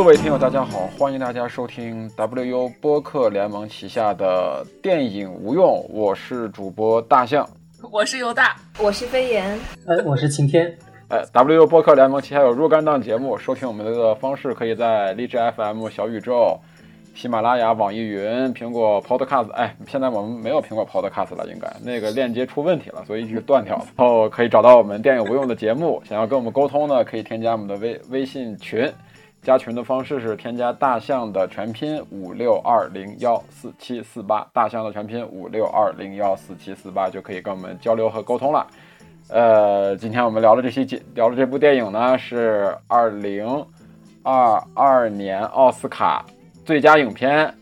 各位听友，大家好，欢迎大家收听 WU 播客联盟旗下的电影无用，我是主播大象，我是尤大，我是飞檐，哎，我是晴天。哎，WU 播客联盟旗下有若干档节目，收听我们的方式可以在荔枝 FM、小宇宙、喜马拉雅、网易云、苹果 Podcast。哎，现在我们没有苹果 Podcast 了，应该那个链接出问题了，所以一直断掉了。然后可以找到我们电影无用的节目，想要跟我们沟通呢，可以添加我们的微微信群。加群的方式是添加大象的全拼五六二零幺四七四八，大象的全拼五六二零幺四七四八就可以跟我们交流和沟通了。呃，今天我们聊的这期聊的这部电影呢，是二零二二年奥斯卡最佳影片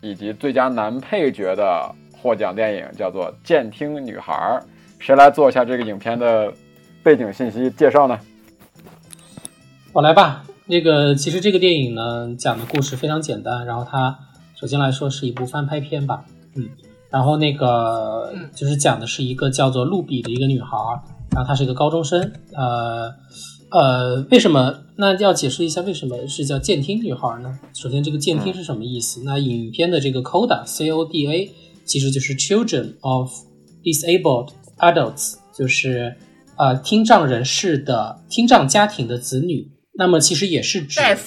以及最佳男配角的获奖电影，叫做《监听女孩》。谁来做一下这个影片的背景信息介绍呢？我来吧。那个其实这个电影呢，讲的故事非常简单。然后它首先来说是一部翻拍片吧，嗯。然后那个就是讲的是一个叫做露比的一个女孩，然后她是一个高中生。呃呃，为什么？那要解释一下为什么是叫监听女孩呢？首先，这个监听是什么意思？那影片的这个 CODA C O D A 其实就是 Children of Disabled Adults，就是呃听障人士的听障家庭的子女。那么其实也是指 deaf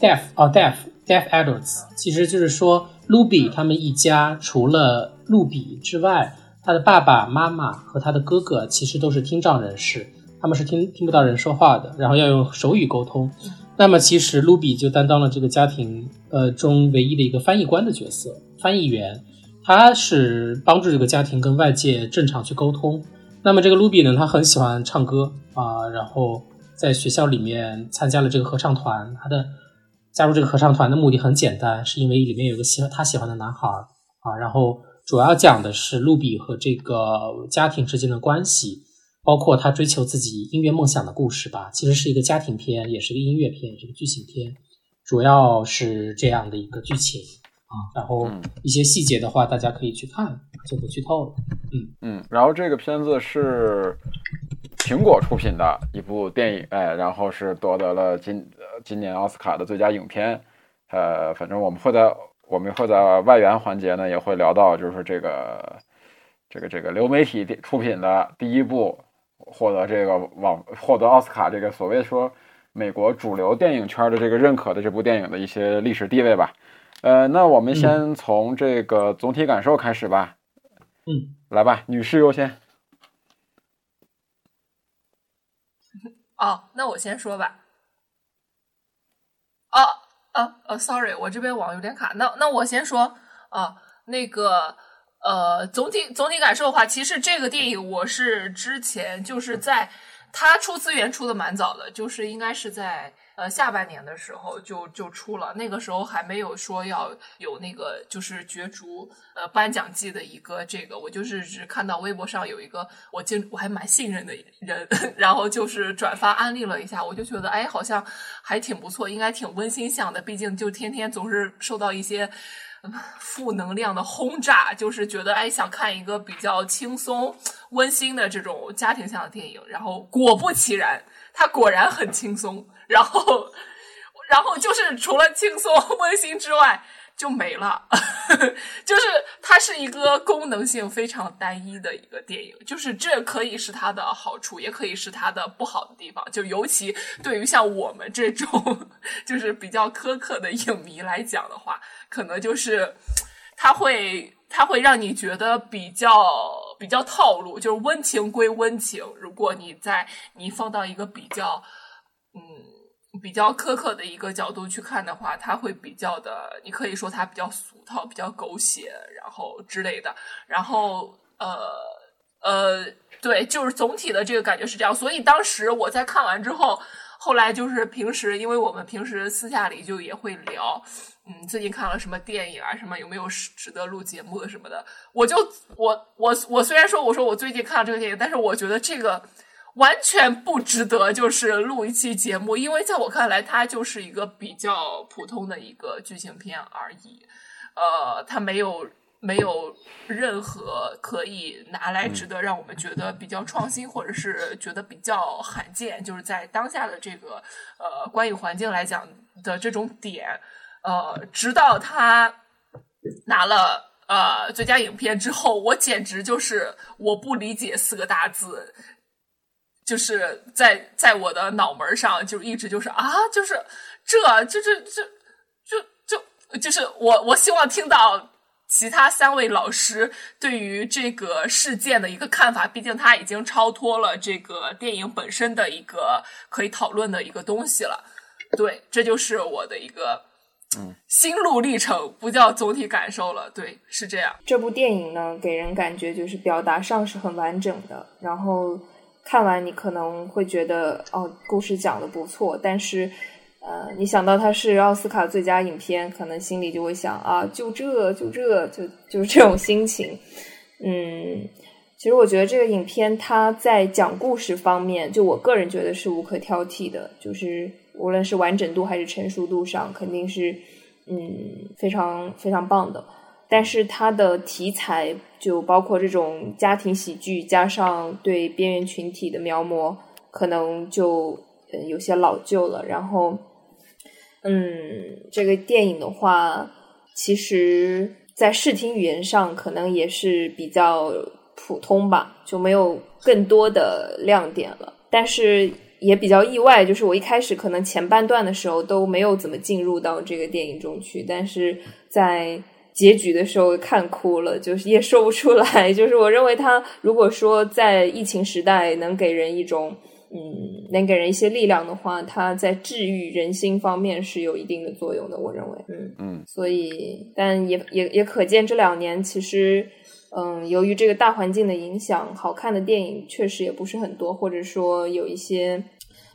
deaf 哦 deaf deaf adults，其实就是说露比他们一家除了露比之外，他的爸爸妈妈和他的哥哥其实都是听障人士，他们是听听不到人说话的，然后要用手语沟通。那么其实露比就担当了这个家庭呃中唯一的一个翻译官的角色，翻译员，他是帮助这个家庭跟外界正常去沟通。那么这个露比呢，他很喜欢唱歌啊，然后。在学校里面参加了这个合唱团，他的加入这个合唱团的目的很简单，是因为里面有个喜欢他喜欢的男孩啊，然后主要讲的是露比和这个家庭之间的关系，包括他追求自己音乐梦想的故事吧。其实是一个家庭片，也是个音乐片，是个剧情片，主要是这样的一个剧情啊。然后一些细节的话，大家可以去看，就不剧透了。嗯。嗯，然后这个片子是。苹果出品的一部电影，哎，然后是夺得了今今年奥斯卡的最佳影片，呃，反正我们会在我们会在外援环节呢也会聊到，就是这个这个这个流媒体出品的第一部获得这个网获得奥斯卡这个所谓说美国主流电影圈的这个认可的这部电影的一些历史地位吧，呃，那我们先从这个总体感受开始吧，嗯，来吧，女士优先。哦，那我先说吧。哦，哦，哦，sorry，我这边网有点卡。那那我先说啊，那个呃，总体总体感受的话，其实这个电影我是之前就是在它出资源出的蛮早的，就是应该是在。呃，下半年的时候就就出了，那个时候还没有说要有那个就是角逐呃颁奖季的一个这个，我就是只看到微博上有一个我经我还蛮信任的人，然后就是转发安利了一下，我就觉得哎好像还挺不错，应该挺温馨向的，毕竟就天天总是受到一些负能量的轰炸，就是觉得哎想看一个比较轻松温馨的这种家庭向的电影，然后果不其然，它果然很轻松。然后，然后就是除了轻松温馨之外就没了，就是它是一个功能性非常单一的一个电影，就是这可以是它的好处，也可以是它的不好的地方。就尤其对于像我们这种就是比较苛刻的影迷来讲的话，可能就是它会它会让你觉得比较比较套路，就是温情归温情，如果你在你放到一个比较嗯。比较苛刻的一个角度去看的话，它会比较的，你可以说它比较俗套、比较狗血，然后之类的。然后，呃呃，对，就是总体的这个感觉是这样。所以当时我在看完之后，后来就是平时，因为我们平时私下里就也会聊，嗯，最近看了什么电影啊，什么有没有值得录节目的什么的。我就我我我虽然说我说我最近看了这个电影，但是我觉得这个。完全不值得，就是录一期节目，因为在我看来，它就是一个比较普通的一个剧情片而已。呃，它没有没有任何可以拿来值得让我们觉得比较创新，或者是觉得比较罕见，就是在当下的这个呃观影环境来讲的这种点，呃，直到他拿了呃最佳影片之后，我简直就是我不理解四个大字。就是在在我的脑门上，就一直就是啊，就是这，就是这，就就就是我我希望听到其他三位老师对于这个事件的一个看法，毕竟它已经超脱了这个电影本身的一个可以讨论的一个东西了。对，这就是我的一个嗯心路历程，不叫总体感受了。对，是这样。这部电影呢，给人感觉就是表达上是很完整的，然后。看完你可能会觉得哦，故事讲的不错，但是，呃，你想到它是奥斯卡最佳影片，可能心里就会想啊，就这就这就就是这种心情。嗯，其实我觉得这个影片它在讲故事方面，就我个人觉得是无可挑剔的，就是无论是完整度还是成熟度上，肯定是嗯非常非常棒的。但是它的题材就包括这种家庭喜剧，加上对边缘群体的描摹，可能就呃有些老旧了。然后，嗯，这个电影的话，其实在视听语言上可能也是比较普通吧，就没有更多的亮点了。但是也比较意外，就是我一开始可能前半段的时候都没有怎么进入到这个电影中去，但是在结局的时候看哭了，就是也说不出来。就是我认为他如果说在疫情时代能给人一种嗯，能给人一些力量的话，他在治愈人心方面是有一定的作用的。我认为，嗯嗯。所以，但也也也可见这两年其实，嗯，由于这个大环境的影响，好看的电影确实也不是很多，或者说有一些。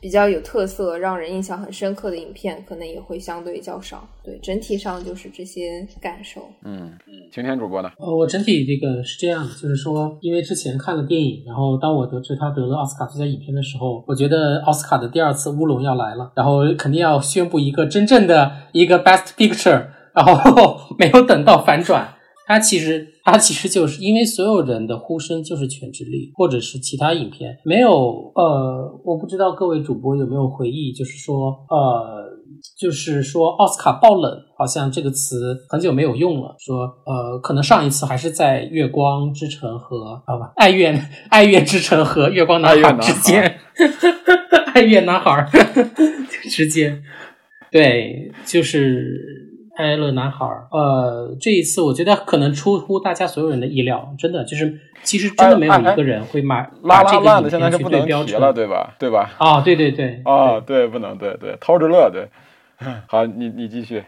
比较有特色、让人印象很深刻的影片，可能也会相对较少。对，整体上就是这些感受。嗯，晴天主播呢？呃，我整体这个是这样的，就是说，因为之前看了电影，然后当我得知他得了奥斯卡最佳影片的时候，我觉得奥斯卡的第二次乌龙要来了，然后肯定要宣布一个真正的一个 Best Picture，然后 没有等到反转。它其实，它其实就是因为所有人的呼声就是《全智力》，或者是其他影片，没有呃，我不知道各位主播有没有回忆，就是说呃，就是说奥斯卡爆冷，好像这个词很久没有用了。说呃，可能上一次还是在《月光之城》和啊不，《爱乐爱乐之城》和《月光男孩》之间，《爱乐男孩》之间，对，就是。爱乐男孩儿，呃，这一次我觉得可能出乎大家所有人的意料，真的就是，其实真的没有一个人会买拉拉烂的，现在是不能提了，对吧？对吧？啊，对对对，啊，对，不能，对对，偷着乐，对，好，你你继续。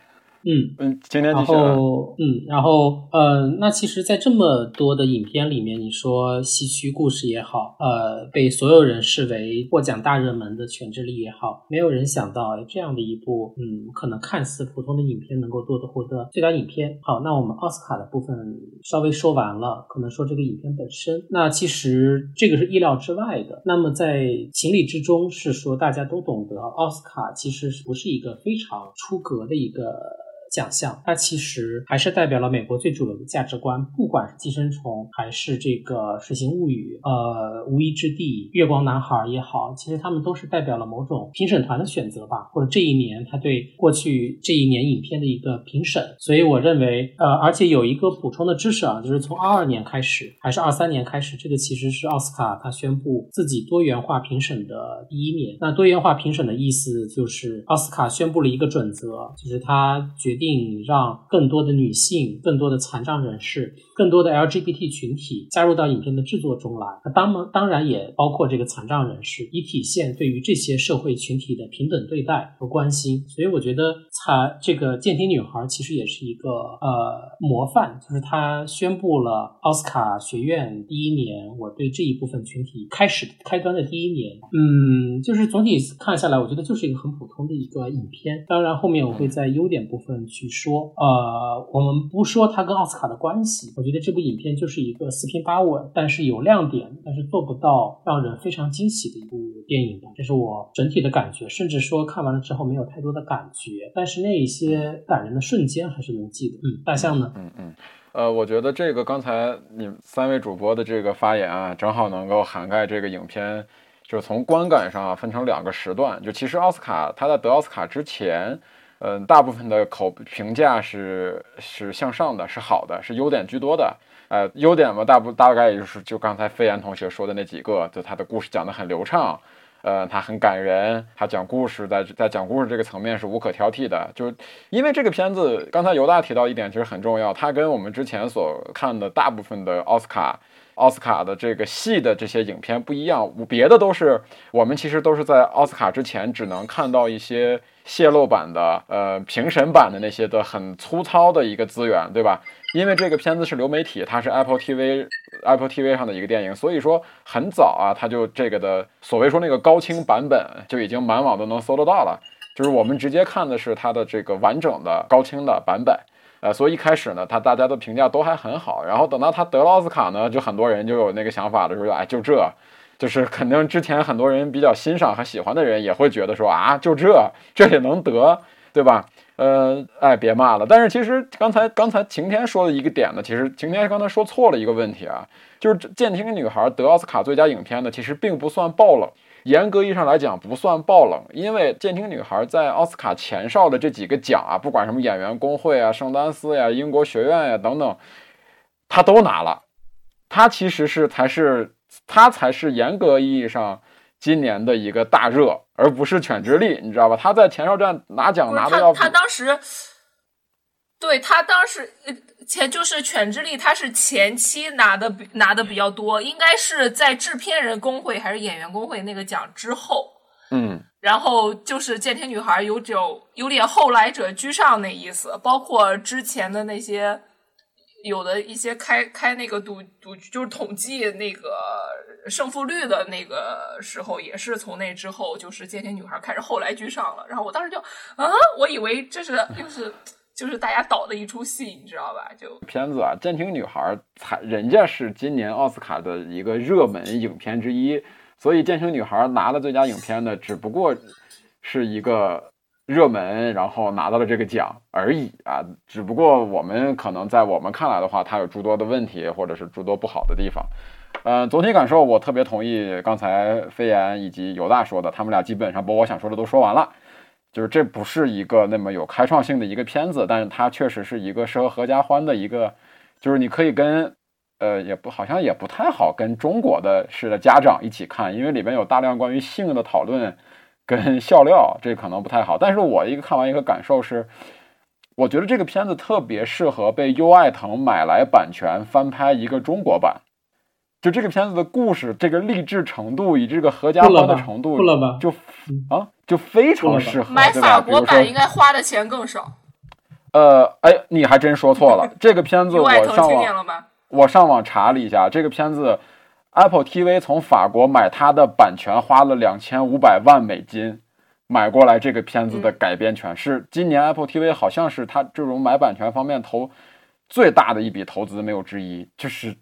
嗯嗯，今天然后嗯，然后呃，那其实，在这么多的影片里面，你说西区故事也好，呃，被所有人视为获奖大热门的《犬之力》也好，没有人想到这样的一部嗯，可能看似普通的影片能够多的获得最佳影片。好，那我们奥斯卡的部分稍微说完了，可能说这个影片本身，那其实这个是意料之外的。那么在情理之中是说，大家都懂得奥斯卡其实不是一个非常出格的一个。奖项，它其实还是代表了美国最主流的价值观，不管是《寄生虫》还是这个《水形物语》，呃，《无依之地》、《月光男孩》也好，其实他们都是代表了某种评审团的选择吧，或者这一年他对过去这一年影片的一个评审。所以我认为，呃，而且有一个补充的知识啊，就是从二二年开始，还是二三年开始，这个其实是奥斯卡他宣布自己多元化评审的第一年。那多元化评审的意思就是奥斯卡宣布了一个准则，就是他决。定让更多的女性、更多的残障人士、更多的 LGBT 群体加入到影片的制作中来。那当当然也包括这个残障人士，以体现对于这些社会群体的平等对待和关心。所以我觉得，残这个健听女孩其实也是一个呃模范，就是她宣布了奥斯卡学院第一年，我对这一部分群体开始开端的第一年。嗯，就是总体看下来，我觉得就是一个很普通的一个影片。当然后面我会在优点部分。去说，呃，我们不说它跟奥斯卡的关系，我觉得这部影片就是一个四平八稳，但是有亮点，但是做不到让人非常惊喜的一部电影吧，这是我整体的感觉。甚至说看完了之后没有太多的感觉，但是那一些感人的瞬间还是能记得。嗯，大象呢？嗯嗯。呃，我觉得这个刚才你们三位主播的这个发言啊，正好能够涵盖这个影片，就是从观感上啊分成两个时段。就其实奥斯卡他在得奥斯卡之前，嗯，大部分的口评价是是向上的，是好的，是优点居多的。呃，优点嘛，大部大概也就是就刚才飞岩同学说的那几个，就他的故事讲得很流畅。呃，他很感人，他讲故事，在在讲故事这个层面是无可挑剔的。就因为这个片子，刚才犹大提到一点，其实很重要，它跟我们之前所看的大部分的奥斯卡奥斯卡的这个戏的这些影片不一样。别的都是我们其实都是在奥斯卡之前只能看到一些泄露版的、呃评审版的那些的很粗糙的一个资源，对吧？因为这个片子是流媒体，它是 Apple TV Apple TV 上的一个电影，所以说很早啊，它就这个的所谓说那个高清版本就已经满网都能搜得到了。就是我们直接看的是它的这个完整的高清的版本，呃，所以一开始呢，它大家的评价都还很好。然后等到他得了奥斯卡呢，就很多人就有那个想法的时候，哎，就这，就是肯定之前很多人比较欣赏和喜欢的人也会觉得说啊，就这，这也能得，对吧？呃，哎，别骂了。但是其实刚才刚才晴天说的一个点呢，其实晴天刚才说错了一个问题啊，就是《监听女孩》得奥斯卡最佳影片呢，其实并不算爆冷。严格意义上来讲，不算爆冷，因为《监听女孩》在奥斯卡前哨的这几个奖啊，不管什么演员工会啊、圣丹斯呀、英国学院呀等等，她都拿了。她其实是才是她才是严格意义上。今年的一个大热，而不是犬之力，你知道吧？他在前哨站拿奖拿的要他当时，对他当时前就是犬之力，他是前期拿的拿的比较多，应该是在制片人工会还是演员工会那个奖之后，嗯，然后就是《监听女孩》有点有点后来者居上那意思，包括之前的那些有的一些开开那个赌赌就是统计那个。胜负率的那个时候，也是从那之后，就是《监听女孩》开始后来居上了。然后我当时就啊，我以为这是又是就是大家导的一出戏，你知道吧？就片子啊，《监听女孩》才人家是今年奥斯卡的一个热门影片之一，所以《监听女孩》拿了最佳影片呢，只不过是一个热门，然后拿到了这个奖而已啊。只不过我们可能在我们看来的话，它有诸多的问题，或者是诸多不好的地方。嗯，总体感受我特别同意刚才飞言以及犹大说的，他们俩基本上把我想说的都说完了。就是这不是一个那么有开创性的一个片子，但是它确实是一个适合合家欢的一个，就是你可以跟呃也不好像也不太好跟中国的式的家长一起看，因为里面有大量关于性的讨论跟笑料，这可能不太好。但是我一个看完一个感受是，我觉得这个片子特别适合被优爱腾买来版权翻拍一个中国版。就这个片子的故事，这个励志程度以这个合家欢的程度，就啊，就非常适合买法国版，应该花的钱更少。呃，哎，你还真说错了。这个片子 我上网，我上网查了一下，这个片子 Apple TV 从法国买它的版权花了两千五百万美金买过来，这个片子的改编权是今年 Apple TV 好像是它这种买版权方面投最大的一笔投资，没有之一，就是。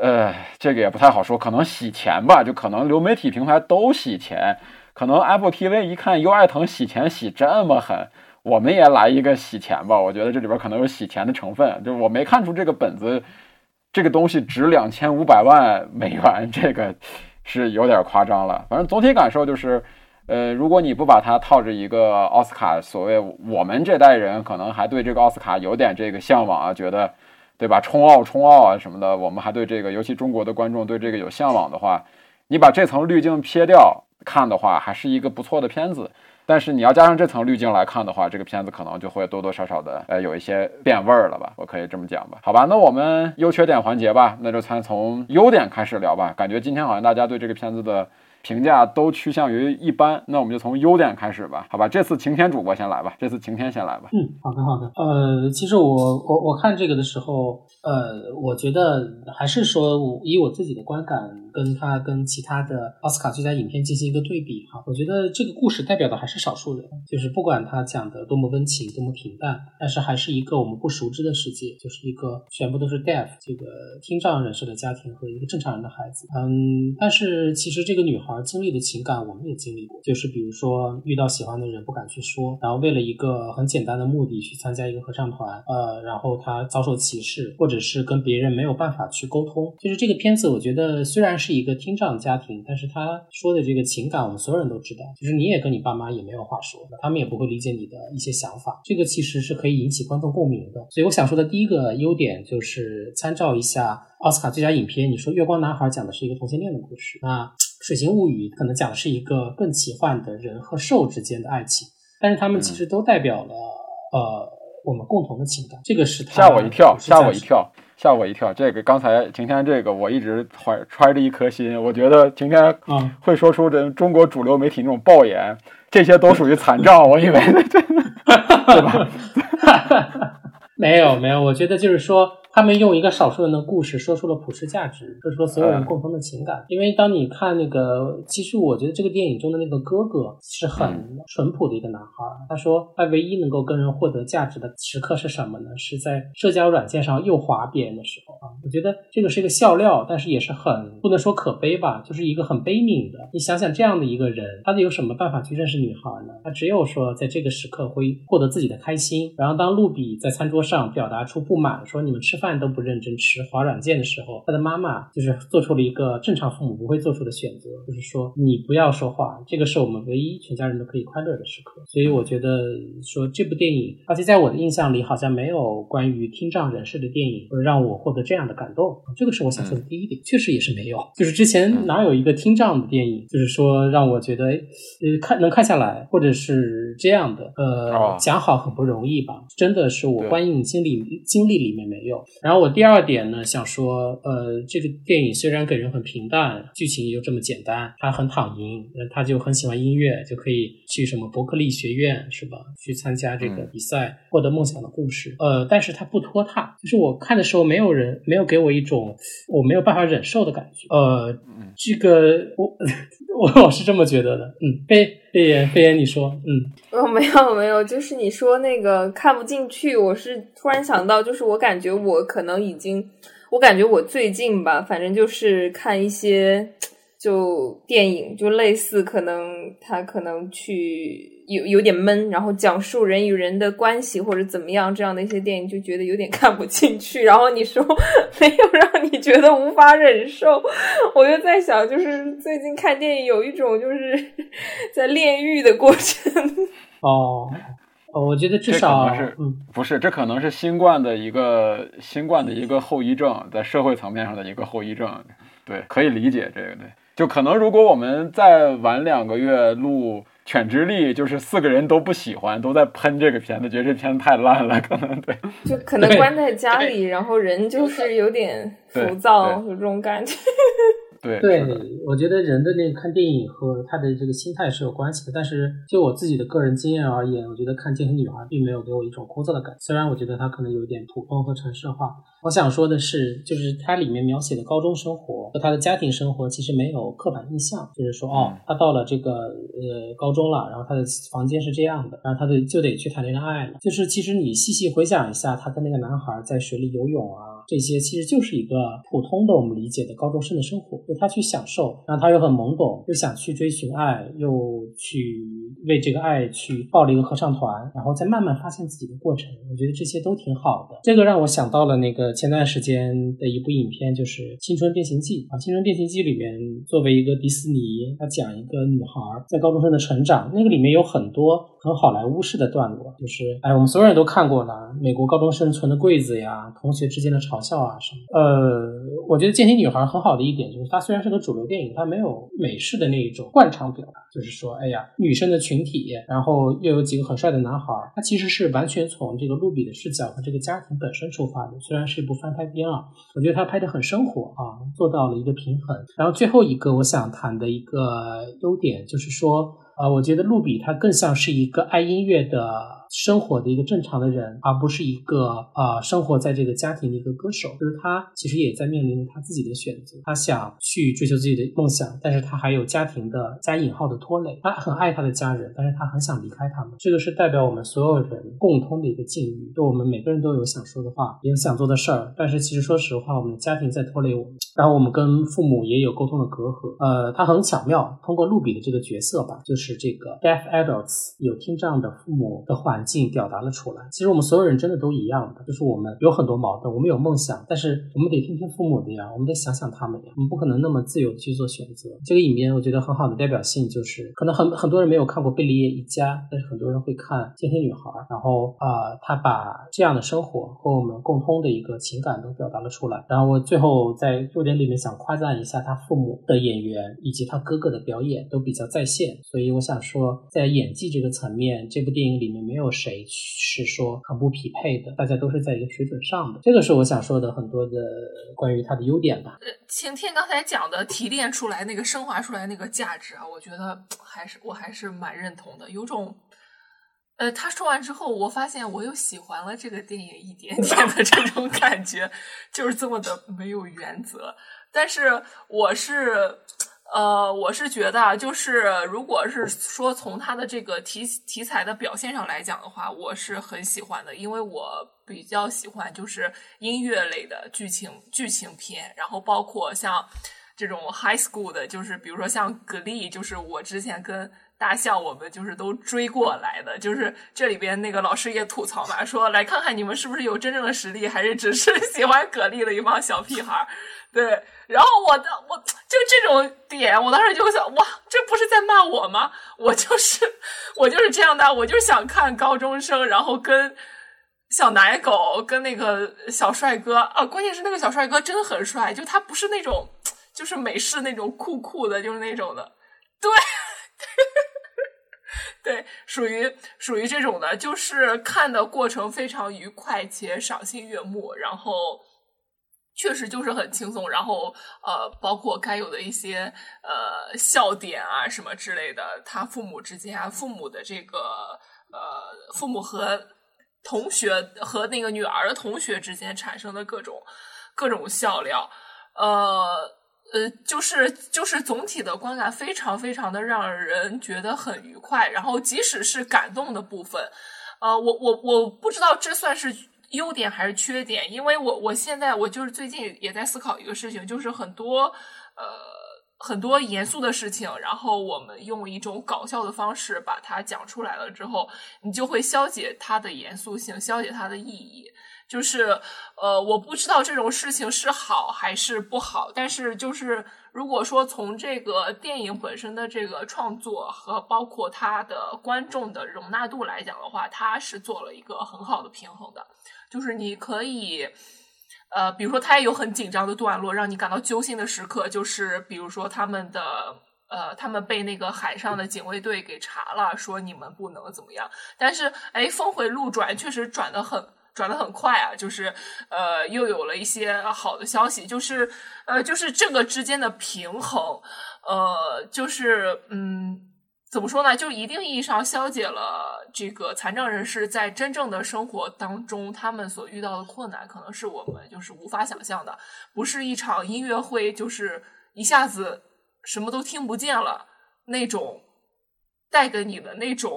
呃，这个也不太好说，可能洗钱吧，就可能流媒体平台都洗钱，可能 Apple TV 一看优爱腾洗钱洗这么狠，我们也来一个洗钱吧。我觉得这里边可能有洗钱的成分，就是我没看出这个本子，这个东西值两千五百万美元，这个是有点夸张了。反正总体感受就是，呃，如果你不把它套着一个奥斯卡，所谓我们这代人可能还对这个奥斯卡有点这个向往啊，觉得。对吧？冲奥、冲奥啊什么的，我们还对这个，尤其中国的观众对这个有向往的话，你把这层滤镜撇掉看的话，还是一个不错的片子。但是你要加上这层滤镜来看的话，这个片子可能就会多多少少的呃有一些变味儿了吧？我可以这么讲吧？好吧，那我们优缺点环节吧，那就先从优点开始聊吧。感觉今天好像大家对这个片子的。评价都趋向于一般，那我们就从优点开始吧，好吧？这次晴天主播先来吧，这次晴天先来吧。嗯，好的，好的。呃，其实我我我看这个的时候，呃，我觉得还是说，我以我自己的观感，跟他跟其他的奥斯卡最佳影片进行一个对比哈，我觉得这个故事代表的还是少数人，就是不管他讲的多么温情，多么平淡，但是还是一个我们不熟知的世界，就是一个全部都是 deaf 这个听障人士的家庭和一个正常人的孩子。嗯，但是其实这个女孩。孩经历的情感，我们也经历过。就是比如说遇到喜欢的人不敢去说，然后为了一个很简单的目的去参加一个合唱团，呃，然后他遭受歧视，或者是跟别人没有办法去沟通。就是这个片子，我觉得虽然是一个听障家庭，但是他说的这个情感，我们所有人都知道。就是你也跟你爸妈也没有话说，他们也不会理解你的一些想法。这个其实是可以引起观众共鸣的。所以我想说的第一个优点就是参照一下。奥斯卡最佳影片，你说《月光男孩》讲的是一个同性恋的故事，那《水形物语》可能讲的是一个更奇幻的人和兽之间的爱情，但是他们其实都代表了呃我们共同的情感。这个是吓我一跳，吓我一跳，吓我一跳。这个刚才晴天这个我一直怀揣着一颗心，我觉得晴天会说出这中国主流媒体那种爆言，这些都属于残障，我以为 对吧？没有没有，我觉得就是说。他们用一个少数人的故事说出了普世价值，说出了所有人共同的情感。因为当你看那个，其实我觉得这个电影中的那个哥哥是很淳朴的一个男孩。他说他唯一能够跟人获得价值的时刻是什么呢？是在社交软件上诱滑别人的时候啊。我觉得这个是一个笑料，但是也是很不能说可悲吧，就是一个很悲悯的。你想想这样的一个人，他得有什么办法去认识女孩呢？他只有说在这个时刻会获得自己的开心。然后当露比在餐桌上表达出不满，说你们吃饭。饭都不认真吃，划软件的时候，他的妈妈就是做出了一个正常父母不会做出的选择，就是说你不要说话，这个是我们唯一全家人都可以快乐的时刻。所以我觉得说这部电影，而且在我的印象里，好像没有关于听障人士的电影会让我获得这样的感动。这个是我想说的第一点，确实也是没有。就是之前哪有一个听障的电影，就是说让我觉得，呃，看能看下来，或者是这样的，呃，讲好很不容易吧？真的是我观影经历经历里面没有。然后我第二点呢，想说，呃，这个电影虽然给人很平淡，剧情又这么简单，他很躺赢，他就很喜欢音乐，就可以去什么伯克利学院是吧？去参加这个比赛，获得梦想的故事。呃，但是他不拖沓，就是我看的时候，没有人没有给我一种我没有办法忍受的感觉。呃，这个我 我我是这么觉得的。嗯，飞飞言飞言，你说，嗯，哦，没有没有，就是你说那个看不进去，我是突然想到，就是我感觉我。可能已经，我感觉我最近吧，反正就是看一些就电影，就类似可能他可能去有有点闷，然后讲述人与人的关系或者怎么样这样的一些电影，就觉得有点看不进去。然后你说 没有让你觉得无法忍受，我就在想，就是最近看电影有一种就是 在炼狱的过程。哦。哦，我觉得至少是，不是，这可能是新冠的一个新冠的一个后遗症，在社会层面上的一个后遗症。对，可以理解这个。对，就可能如果我们再晚两个月录《犬之力》，就是四个人都不喜欢，都在喷这个片子，觉得这片子太烂了。可能对，就可能关在家里，然后人就是有点浮躁，有这种感觉。对，对，我觉得人的那个看电影和他的这个心态是有关系的。但是就我自己的个人经验而言，我觉得看《健身女孩》并没有给我一种枯燥的感觉。虽然我觉得它可能有一点普通和城市化。我想说的是，就是它里面描写的高中生活和他的家庭生活，其实没有刻板印象。就是说，哦，他到了这个呃高中了，然后他的房间是这样的，然后他的就得去谈恋爱了。就是其实你细细回想一下，他跟那个男孩在水里游泳啊。这些其实就是一个普通的我们理解的高中生的生活，就他去享受，然后他又很懵懂，又想去追寻爱，又去为这个爱去报了一个合唱团，然后再慢慢发现自己的过程。我觉得这些都挺好的。这个让我想到了那个前段时间的一部影片，就是《青春变形记》啊，《青春变形记》里面作为一个迪士尼，他讲一个女孩在高中生的成长，那个里面有很多很好莱坞式的段落，就是哎，我们所有人都看过了，美国高中生存的柜子呀，同学之间的吵。搞笑啊什么？呃，我觉得《剑心女孩》很好的一点就是，它虽然是个主流电影，它没有美式的那一种惯常表达，就是说，哎呀，女生的群体，然后又有几个很帅的男孩，它其实是完全从这个露比的视角和这个家庭本身出发的。虽然是一部翻拍片啊，我觉得它拍的很生活啊，做到了一个平衡。然后最后一个我想谈的一个优点就是说，呃，我觉得露比她更像是一个爱音乐的。生活的一个正常的人，而不是一个啊生活在这个家庭的一个歌手。就是他其实也在面临着他自己的选择，他想去追求自己的梦想，但是他还有家庭的加引号的拖累。他很爱他的家人，但是他很想离开他们。这个是代表我们所有人共通的一个境遇，就我们每个人都有想说的话，也有想做的事儿，但是其实说实话，我们的家庭在拖累我们，然后我们跟父母也有沟通的隔阂。呃，他很巧妙，通过露比的这个角色吧，就是这个 deaf adults 有听障的父母的话环境表达了出来。其实我们所有人真的都一样的，就是我们有很多矛盾，我们有梦想，但是我们得听听父母的呀，我们得想想他们呀，我们不可能那么自由去做选择。这个影片我觉得很好的代表性就是，可能很很多人没有看过《贝利叶一家》，但是很多人会看《天天女孩》，然后啊，他把这样的生活和我们共通的一个情感都表达了出来。然后我最后在优点里面想夸赞一下他父母的演员以及他哥哥的表演都比较在线，所以我想说，在演技这个层面，这部电影里面没有谁是说很不匹配的，大家都是在一个水准上的。这个是我想说的很多的关于他的优点吧。晴天刚才讲的提炼出来那个升华出来那个价值啊，我觉得 还是我还是蛮认同的，有种。呃，他说完之后，我发现我又喜欢了这个电影一点点的这种感觉，就是这么的没有原则。但是我是，呃，我是觉得，就是如果是说从他的这个题题材的表现上来讲的话，我是很喜欢的，因为我比较喜欢就是音乐类的剧情剧情片，然后包括像这种 high school 的，就是比如说像《格力》，就是我之前跟。大象，我们就是都追过来的，就是这里边那个老师也吐槽嘛，说来看看你们是不是有真正的实力，还是只是喜欢蛤蜊的一帮小屁孩儿对，然后我的我就这种点，我当时就想，哇，这不是在骂我吗？我就是我就是这样的，我就是想看高中生，然后跟小奶狗，跟那个小帅哥啊，关键是那个小帅哥真的很帅，就他不是那种就是美式那种酷酷的，就是那种的，对。对，属于属于这种的，就是看的过程非常愉快且赏心悦目，然后确实就是很轻松，然后呃，包括该有的一些呃笑点啊什么之类的，他父母之间啊，父母的这个呃，父母和同学和那个女儿的同学之间产生的各种各种笑料，呃。呃，就是就是总体的观感非常非常的让人觉得很愉快，然后即使是感动的部分，呃，我我我不知道这算是优点还是缺点，因为我我现在我就是最近也在思考一个事情，就是很多呃很多严肃的事情，然后我们用一种搞笑的方式把它讲出来了之后，你就会消解它的严肃性，消解它的意义。就是，呃，我不知道这种事情是好还是不好，但是就是如果说从这个电影本身的这个创作和包括它的观众的容纳度来讲的话，它是做了一个很好的平衡的。就是你可以，呃，比如说它也有很紧张的段落，让你感到揪心的时刻，就是比如说他们的，呃，他们被那个海上的警卫队给查了，说你们不能怎么样，但是哎，峰回路转，确实转的很。转的很快啊，就是呃，又有了一些好的消息，就是呃，就是这个之间的平衡，呃，就是嗯，怎么说呢？就一定意义上消解了这个残障人士在真正的生活当中他们所遇到的困难，可能是我们就是无法想象的。不是一场音乐会，就是一下子什么都听不见了那种，带给你的那种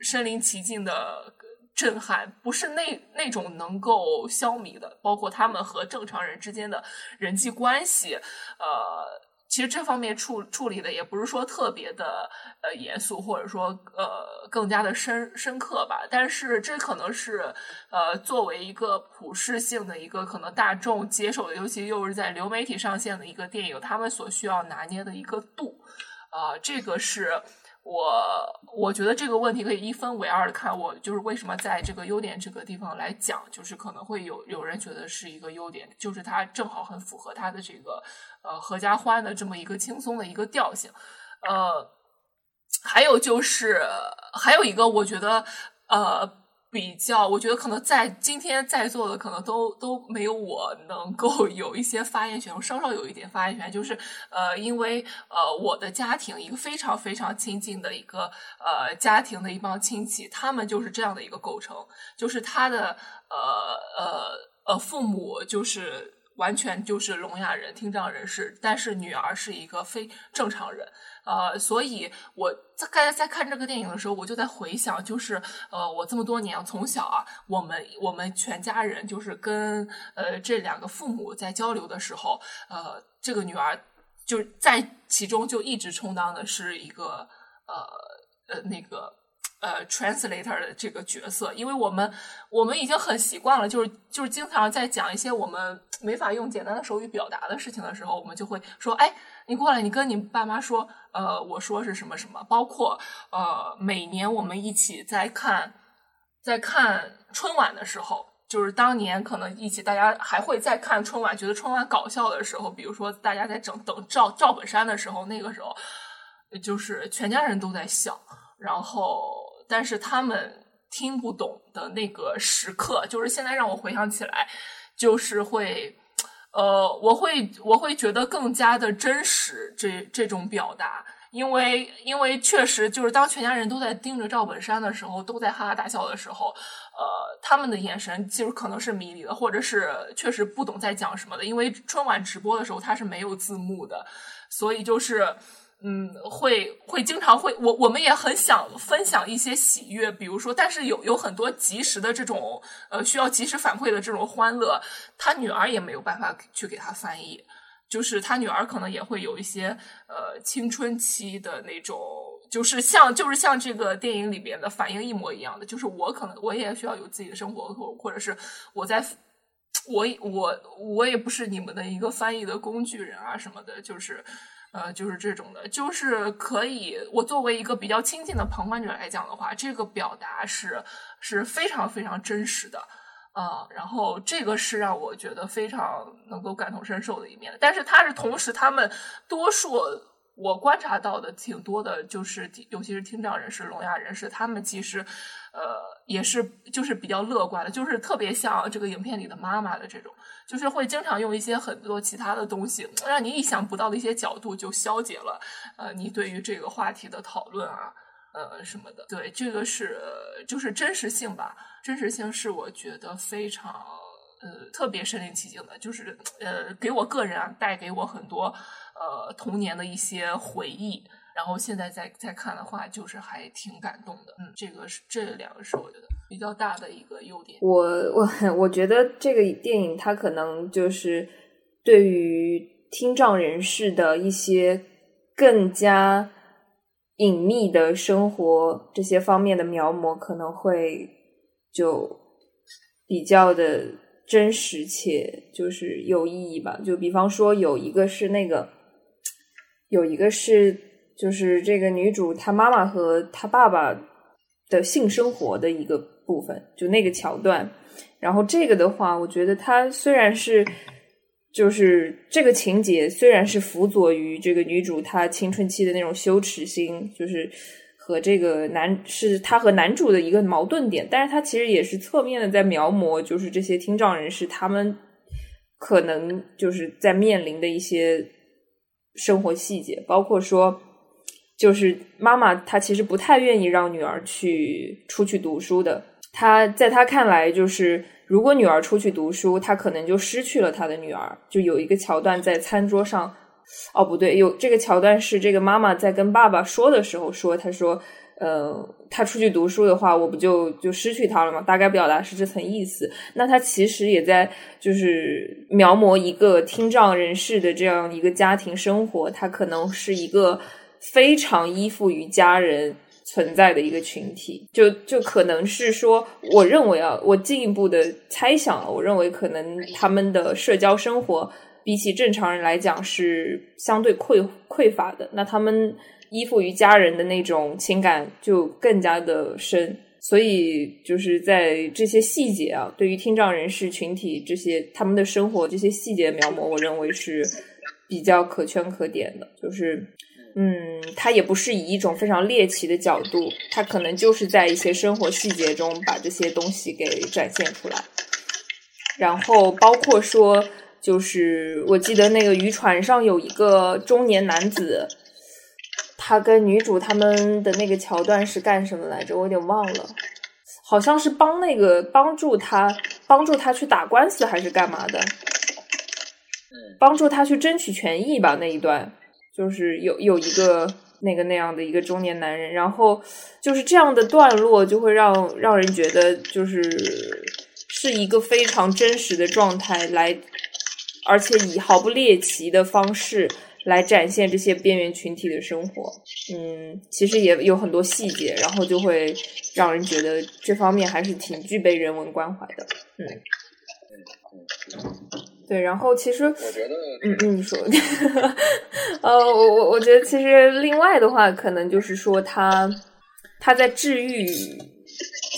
身临其境的。震撼不是那那种能够消弭的，包括他们和正常人之间的人际关系，呃，其实这方面处处理的也不是说特别的呃严肃，或者说呃更加的深深刻吧。但是这可能是呃作为一个普适性的一个可能大众接受的，尤其又是在流媒体上线的一个电影，他们所需要拿捏的一个度啊，这个是。我我觉得这个问题可以一分为二的看，我就是为什么在这个优点这个地方来讲，就是可能会有有人觉得是一个优点，就是它正好很符合它的这个呃合家欢的这么一个轻松的一个调性，呃，还有就是还有一个我觉得呃比较，我觉得可能在今天在座的可能都都没有我能够 有一些发言权，我稍稍有一点发言权，就是呃，因为呃，我的家庭一个非常非常亲近的一个呃家庭的一帮亲戚，他们就是这样的一个构成，就是他的呃呃呃父母就是完全就是聋哑人、听障人士，但是女儿是一个非正常人。呃，所以我在刚才在看这个电影的时候，我就在回想，就是呃，我这么多年从小啊，我们我们全家人就是跟呃这两个父母在交流的时候，呃，这个女儿就在其中就一直充当的是一个呃呃那个。呃，translator 的这个角色，因为我们我们已经很习惯了，就是就是经常在讲一些我们没法用简单的手语表达的事情的时候，我们就会说，哎，你过来，你跟你爸妈说，呃，我说是什么什么。包括呃，每年我们一起在看在看春晚的时候，就是当年可能一起大家还会在看春晚，觉得春晚搞笑的时候，比如说大家在整等赵赵本山的时候，那个时候就是全家人都在笑，然后。但是他们听不懂的那个时刻，就是现在让我回想起来，就是会，呃，我会我会觉得更加的真实，这这种表达，因为因为确实就是当全家人都在盯着赵本山的时候，都在哈哈大笑的时候，呃，他们的眼神就是可能是迷离的，或者是确实不懂在讲什么的，因为春晚直播的时候它是没有字幕的，所以就是。嗯，会会经常会，我我们也很想分享一些喜悦，比如说，但是有有很多及时的这种呃需要及时反馈的这种欢乐，他女儿也没有办法去给他翻译，就是他女儿可能也会有一些呃青春期的那种，就是像就是像这个电影里边的反应一模一样的，就是我可能我也需要有自己的生活，或或者是我在我我我也不是你们的一个翻译的工具人啊什么的，就是。呃，就是这种的，就是可以。我作为一个比较亲近的旁观者来讲的话，这个表达是是非常非常真实的啊。然后这个是让我觉得非常能够感同身受的一面。但是他是同时，他们多数我观察到的挺多的，就是尤其是听障人士、聋哑人士，他们其实呃也是就是比较乐观的，就是特别像这个影片里的妈妈的这种。就是会经常用一些很多其他的东西，让你意想不到的一些角度，就消解了呃你对于这个话题的讨论啊，呃什么的。对，这个是就是真实性吧，真实性是我觉得非常呃特别身临其境的，就是呃给我个人啊带给我很多呃童年的一些回忆。然后现在再再看的话，就是还挺感动的。嗯，这个是这两个是我觉得比较大的一个优点。我我我觉得这个电影它可能就是对于听障人士的一些更加隐秘的生活这些方面的描摹，可能会就比较的真实且就是有意义吧。就比方说有一个是那个有一个是。就是这个女主她妈妈和她爸爸的性生活的一个部分，就那个桥段。然后这个的话，我觉得它虽然是就是这个情节虽然是辅佐于这个女主她青春期的那种羞耻心，就是和这个男是她和男主的一个矛盾点，但是他其实也是侧面的在描摹，就是这些听障人士他们可能就是在面临的一些生活细节，包括说。就是妈妈，她其实不太愿意让女儿去出去读书的。她在她看来，就是如果女儿出去读书，她可能就失去了她的女儿。就有一个桥段在餐桌上，哦，不对，有这个桥段是这个妈妈在跟爸爸说的时候说，她说，呃，她出去读书的话，我不就就失去她了吗？大概表达是这层意思。那她其实也在就是描摹一个听障人士的这样一个家庭生活，她可能是一个。非常依附于家人存在的一个群体，就就可能是说，我认为啊，我进一步的猜想，我认为可能他们的社交生活比起正常人来讲是相对匮匮乏的，那他们依附于家人的那种情感就更加的深，所以就是在这些细节啊，对于听障人士群体这些他们的生活这些细节描摹，我认为是比较可圈可点的，就是。嗯，他也不是以一种非常猎奇的角度，他可能就是在一些生活细节中把这些东西给展现出来。然后包括说，就是我记得那个渔船上有一个中年男子，他跟女主他们的那个桥段是干什么来着？我有点忘了，好像是帮那个帮助他帮助他去打官司还是干嘛的？帮助他去争取权益吧。那一段就是有有一个那个那样的一个中年男人，然后就是这样的段落就会让让人觉得就是是一个非常真实的状态来，而且以毫不猎奇的方式来展现这些边缘群体的生活。嗯，其实也有很多细节，然后就会让人觉得这方面还是挺具备人文关怀的。嗯。对，然后其实，我觉得，嗯嗯，你说，呃，我我我觉得其实另外的话，可能就是说他他在治愈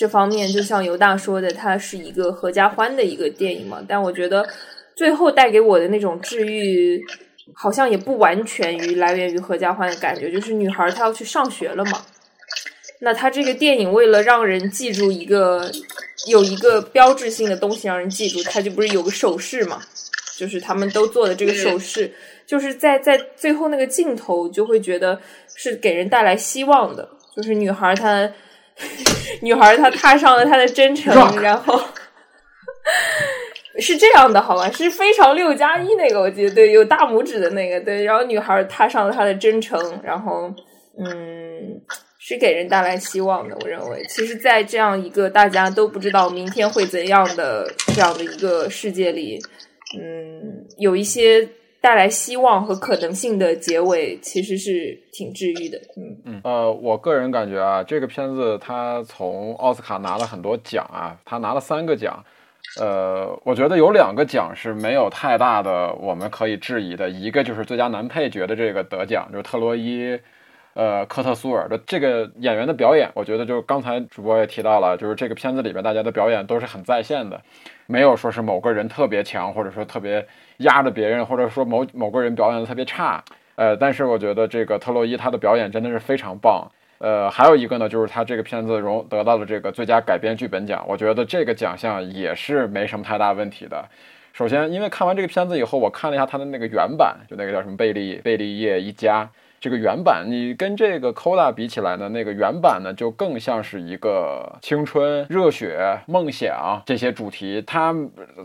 这方面，就像犹大说的，它是一个合家欢的一个电影嘛。但我觉得最后带给我的那种治愈，好像也不完全于来源于合家欢的感觉，就是女孩她要去上学了嘛。那他这个电影为了让人记住一个有一个标志性的东西让人记住，他就不是有个手势嘛？就是他们都做的这个手势，就是在在最后那个镜头就会觉得是给人带来希望的。就是女孩她 女孩她踏上了她的征程，然后是这样的，好吧？是非常六加一那个，我记得对，有大拇指的那个对。然后女孩踏上了她的征程，然后嗯。是给人带来希望的，我认为，其实，在这样一个大家都不知道明天会怎样的这样的一个世界里，嗯，有一些带来希望和可能性的结尾，其实是挺治愈的。嗯嗯，呃，我个人感觉啊，这个片子它从奥斯卡拿了很多奖啊，它拿了三个奖，呃，我觉得有两个奖是没有太大的我们可以质疑的，一个就是最佳男配角的这个得奖，就是特洛伊。呃，科特苏尔的这个演员的表演，我觉得就是刚才主播也提到了，就是这个片子里边大家的表演都是很在线的，没有说是某个人特别强，或者说特别压着别人，或者说某某个人表演的特别差。呃，但是我觉得这个特洛伊他的表演真的是非常棒。呃，还有一个呢，就是他这个片子荣得到了这个最佳改编剧本奖，我觉得这个奖项也是没什么太大问题的。首先，因为看完这个片子以后，我看了一下他的那个原版，就那个叫什么贝利贝利叶一家。这个原版，你跟这个 Coda 比起来呢，那个原版呢就更像是一个青春、热血、梦想这些主题，它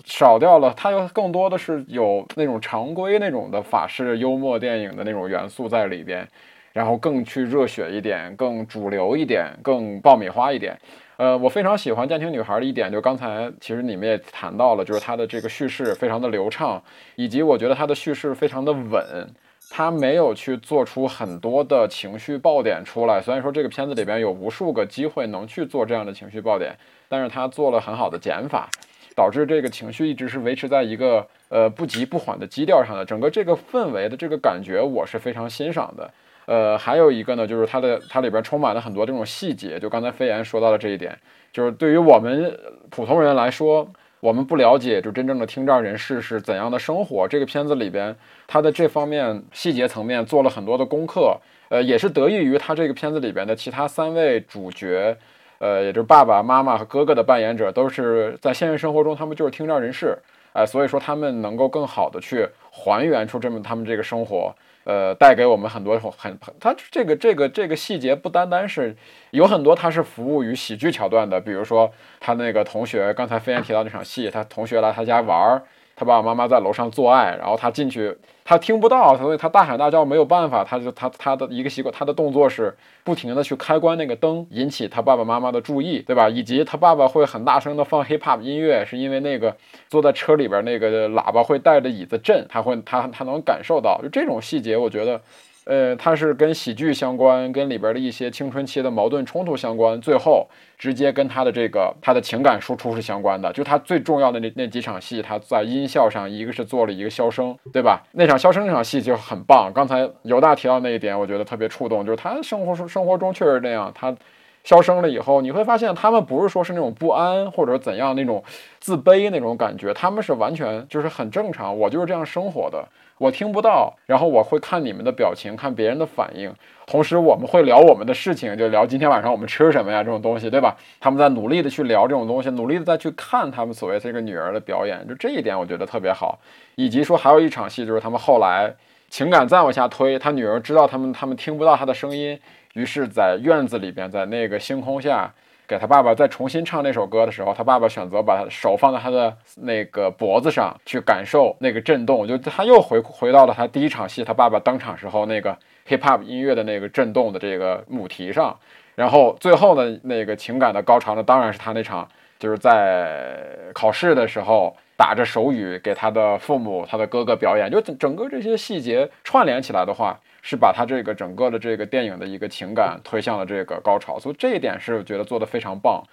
少掉了，它又更多的是有那种常规那种的法式幽默电影的那种元素在里边，然后更去热血一点，更主流一点，更爆米花一点。呃，我非常喜欢《家庭女孩》的一点，就刚才其实你们也谈到了，就是它的这个叙事非常的流畅，以及我觉得它的叙事非常的稳。它没有去做出很多的情绪爆点出来，虽然说这个片子里边有无数个机会能去做这样的情绪爆点，但是它做了很好的减法，导致这个情绪一直是维持在一个呃不急不缓的基调上的。整个这个氛围的这个感觉，我是非常欣赏的。呃，还有一个呢，就是它的它里边充满了很多这种细节，就刚才飞言说到的这一点，就是对于我们普通人来说。我们不了解，就真正的听障人士是怎样的生活。这个片子里边，他的这方面细节层面做了很多的功课，呃，也是得益于他这个片子里边的其他三位主角，呃，也就是爸爸妈妈和哥哥的扮演者，都是在现实生活中他们就是听障人士，哎，所以说他们能够更好的去还原出这么他们这个生活。呃，带给我们很多很很，它这个这个这个细节不单单是有很多，它是服务于喜剧桥段的。比如说他那个同学，刚才飞燕提到那场戏，他同学来他家玩儿。他爸爸妈妈在楼上做爱，然后他进去，他听不到，所以他大喊大叫没有办法，他就他他的一个习惯，他的动作是不停的去开关那个灯，引起他爸爸妈妈的注意，对吧？以及他爸爸会很大声的放 hip hop 音乐，是因为那个坐在车里边那个喇叭会带着椅子震，他会他他能感受到，就这种细节，我觉得。呃，它是跟喜剧相关，跟里边的一些青春期的矛盾冲突相关，最后直接跟他的这个他的情感输出是相关的。就他最重要的那那几场戏，他在音效上，一个是做了一个消声，对吧？那场消声那场戏就很棒。刚才犹大提到那一点，我觉得特别触动，就是他生活生活中确实那样，他消声了以后，你会发现他们不是说是那种不安或者怎样那种自卑那种感觉，他们是完全就是很正常，我就是这样生活的。我听不到，然后我会看你们的表情，看别人的反应，同时我们会聊我们的事情，就聊今天晚上我们吃什么呀这种东西，对吧？他们在努力的去聊这种东西，努力的再去看他们所谓这个女儿的表演，就这一点我觉得特别好。以及说还有一场戏，就是他们后来情感再往下推，他女儿知道他们他们听不到他的声音，于是在院子里边，在那个星空下。给他爸爸再重新唱那首歌的时候，他爸爸选择把他的手放在他的那个脖子上，去感受那个震动。就他又回回到了他第一场戏，他爸爸登场时候那个 hip hop 音乐的那个震动的这个母题上。然后最后的那个情感的高潮呢，当然是他那场就是在考试的时候打着手语给他的父母、他的哥哥表演。就整整个这些细节串联起来的话。是把他这个整个的这个电影的一个情感推向了这个高潮，所以这一点是觉得做的非常棒。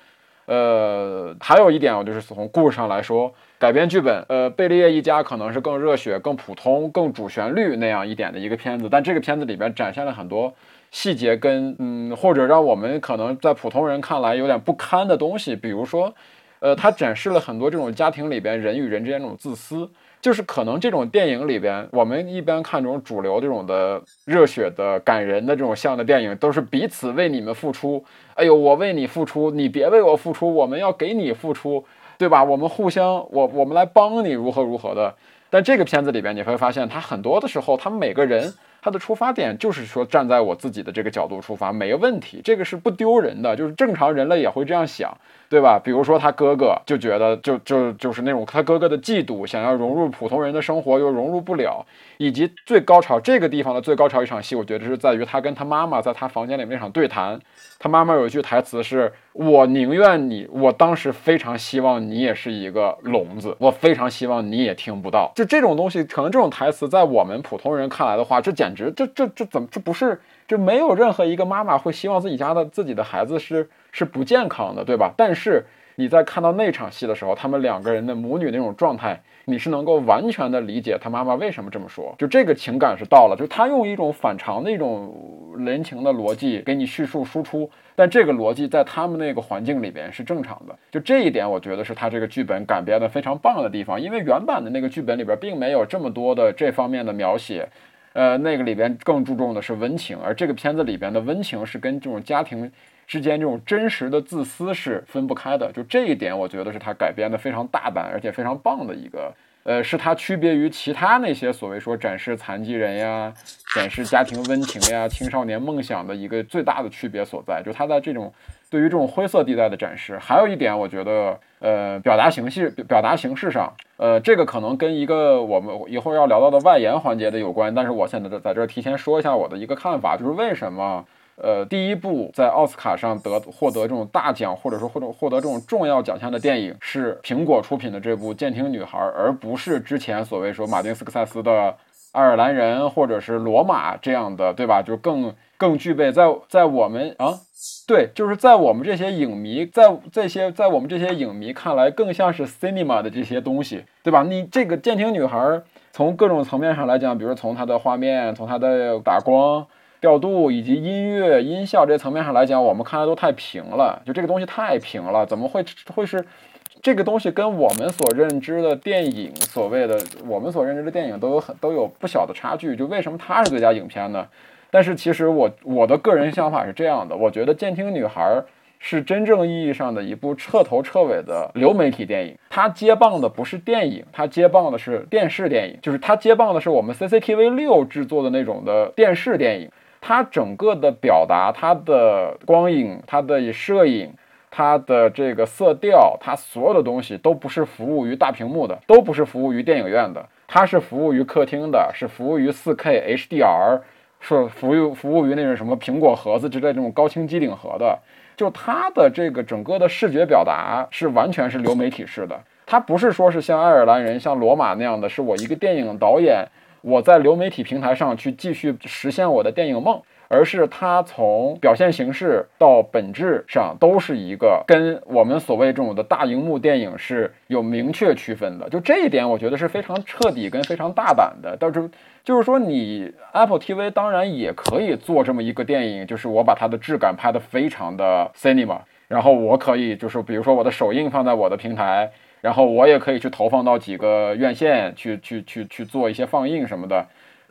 呃，还有一点，我就是从故事上来说，改编剧本，呃，贝利叶一家可能是更热血、更普通、更主旋律那样一点的一个片子，但这个片子里边展现了很多细节跟嗯，或者让我们可能在普通人看来有点不堪的东西，比如说，呃，他展示了很多这种家庭里边人与人之间这种自私。就是可能这种电影里边，我们一般看这种主流这种的热血的感人的这种像的电影，都是彼此为你们付出。哎呦，我为你付出，你别为我付出，我们要给你付出，对吧？我们互相，我我们来帮你如何如何的。但这个片子里边，你会发现，他很多的时候，他们每个人。他的出发点就是说，站在我自己的这个角度出发，没问题，这个是不丢人的，就是正常人类也会这样想，对吧？比如说他哥哥就觉得，就就就是那种他哥哥的嫉妒，想要融入普通人的生活又融入不了，以及最高潮这个地方的最高潮一场戏，我觉得是在于他跟他妈妈在他房间里面那场对谈。他妈妈有一句台词是：“我宁愿你，我当时非常希望你也是一个聋子，我非常希望你也听不到。”就这种东西，可能这种台词在我们普通人看来的话，这简直，这这这怎么这不是？这没有任何一个妈妈会希望自己家的自己的孩子是是不健康的，对吧？但是你在看到那场戏的时候，他们两个人的母女那种状态。你是能够完全的理解他妈妈为什么这么说，就这个情感是到了，就他用一种反常的一种人情的逻辑给你叙述输出，但这个逻辑在他们那个环境里边是正常的，就这一点我觉得是他这个剧本改编的非常棒的地方，因为原版的那个剧本里边并没有这么多的这方面的描写，呃，那个里边更注重的是温情，而这个片子里边的温情是跟这种家庭。之间这种真实的自私是分不开的，就这一点，我觉得是他改编的非常大胆而且非常棒的一个，呃，是他区别于其他那些所谓说展示残疾人呀、展示家庭温情呀、青少年梦想的一个最大的区别所在，就他在这种对于这种灰色地带的展示。还有一点，我觉得，呃，表达形式、表达形式上，呃，这个可能跟一个我们一会儿要聊到的外延环节的有关，但是我现在在这儿提前说一下我的一个看法，就是为什么。呃，第一部在奥斯卡上得获得这种大奖，或者说或者获得这种重要奖项的电影，是苹果出品的这部《监听女孩》，而不是之前所谓说马丁斯科塞斯的《爱尔兰人》或者是《罗马》这样的，对吧？就更更具备在在我们啊，对，就是在我们这些影迷，在这些在我们这些影迷看来，更像是 cinema 的这些东西，对吧？你这个《监听女孩》从各种层面上来讲，比如从它的画面，从它的打光。调度以及音乐、音效这些层面上来讲，我们看来都太平了。就这个东西太平了，怎么会会是这个东西跟我们所认知的电影，所谓的我们所认知的电影都有很都有不小的差距。就为什么它是最佳影片呢？但是其实我我的个人想法是这样的，我觉得《监听女孩》是真正意义上的一部彻头彻尾的流媒体电影。它接棒的不是电影，它接棒的是电视电影，就是它接棒的是我们 CCTV 六制作的那种的电视电影。它整个的表达，它的光影，它的摄影，它的这个色调，它所有的东西都不是服务于大屏幕的，都不是服务于电影院的，它是服务于客厅的，是服务于 4K HDR，是服务服务于那种什么苹果盒子之类这种高清机顶盒的。就它的这个整个的视觉表达是完全是流媒体式的，它不是说是像爱尔兰人、像罗马那样的，是我一个电影导演。我在流媒体平台上去继续实现我的电影梦，而是它从表现形式到本质上都是一个跟我们所谓这种的大荧幕电影是有明确区分的。就这一点，我觉得是非常彻底跟非常大胆的。但是就是说，你 Apple TV 当然也可以做这么一个电影，就是我把它的质感拍得非常的 cinema，然后我可以就是比如说我的首映放在我的平台。然后我也可以去投放到几个院线去去去去做一些放映什么的。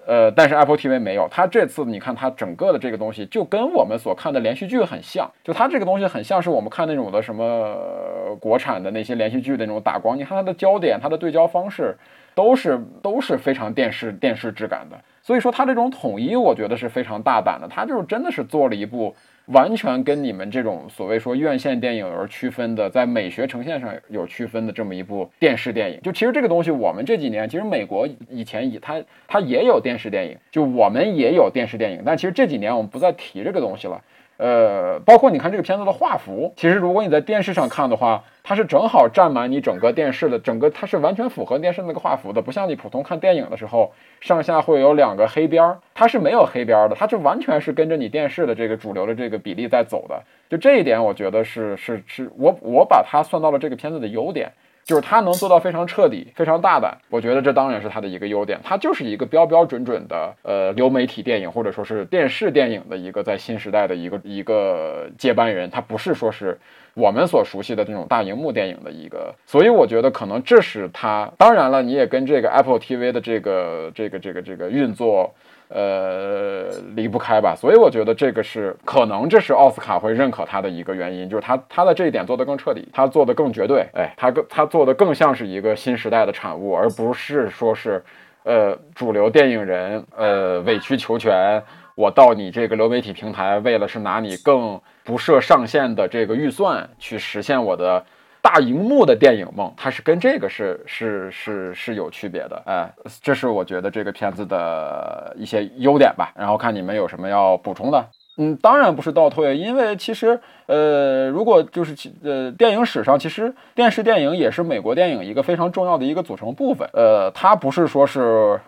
呃，但是 Apple TV 没有，它这次你看它整个的这个东西就跟我们所看的连续剧很像，就它这个东西很像是我们看那种的什么国产的那些连续剧的那种打光，你看它的焦点、它的对焦方式都是都是非常电视电视质感的，所以说它这种统一我觉得是非常大胆的，它就是真的是做了一部。完全跟你们这种所谓说院线电影而区分的，在美学呈现上有区分的这么一部电视电影，就其实这个东西，我们这几年其实美国以前以它它也有电视电影，就我们也有电视电影，但其实这几年我们不再提这个东西了。呃，包括你看这个片子的画幅，其实如果你在电视上看的话，它是正好占满你整个电视的整个，它是完全符合电视那个画幅的，不像你普通看电影的时候，上下会有两个黑边儿，它是没有黑边的，它就完全是跟着你电视的这个主流的这个比例在走的。就这一点，我觉得是是是我我把它算到了这个片子的优点。就是他能做到非常彻底、非常大胆，我觉得这当然是他的一个优点。他就是一个标标准准的呃流媒体电影，或者说是电视电影的一个在新时代的一个一个接班人。他不是说是我们所熟悉的这种大荧幕电影的一个，所以我觉得可能这是它。当然了，你也跟这个 Apple TV 的这个这个这个这个运作。呃，离不开吧，所以我觉得这个是可能，这是奥斯卡会认可他的一个原因，就是他他的这一点做得更彻底，他做得更绝对，哎，他更他做的更像是一个新时代的产物，而不是说是，呃，主流电影人，呃，委曲求全，我到你这个流媒体平台，为了是拿你更不设上限的这个预算去实现我的。大荧幕的电影梦，它是跟这个是是是是有区别的，哎，这是我觉得这个片子的一些优点吧。然后看你们有什么要补充的？嗯，当然不是倒退，因为其实呃，如果就是呃，电影史上其实电视电影也是美国电影一个非常重要的一个组成部分。呃，它不是说是，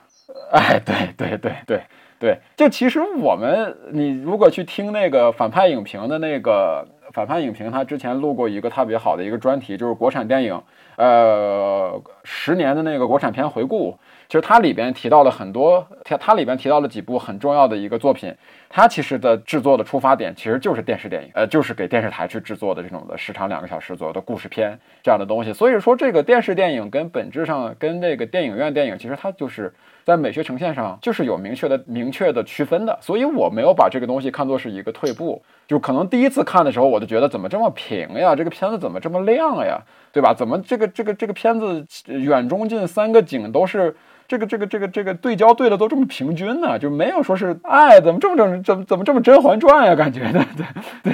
哎，对对对对对，就其实我们你如果去听那个反派影评的那个。反叛影评他之前录过一个特别好的一个专题，就是国产电影，呃，十年的那个国产片回顾。其实它里边提到了很多，它它里边提到了几部很重要的一个作品。它其实的制作的出发点其实就是电视电影，呃，就是给电视台去制作的这种的时长两个小时左右的故事片这样的东西。所以说，这个电视电影跟本质上跟那个电影院电影，其实它就是在美学呈现上就是有明确的明确的区分的。所以我没有把这个东西看作是一个退步。就可能第一次看的时候，我就觉得怎么这么平呀？这个片子怎么这么亮呀？对吧？怎么这个这个这个片子远中近三个景都是这个这个这个这个对焦对的都这么平均呢？就没有说是哎，怎么这么正怎么怎么这么《甄嬛传》呀？感觉的，对对。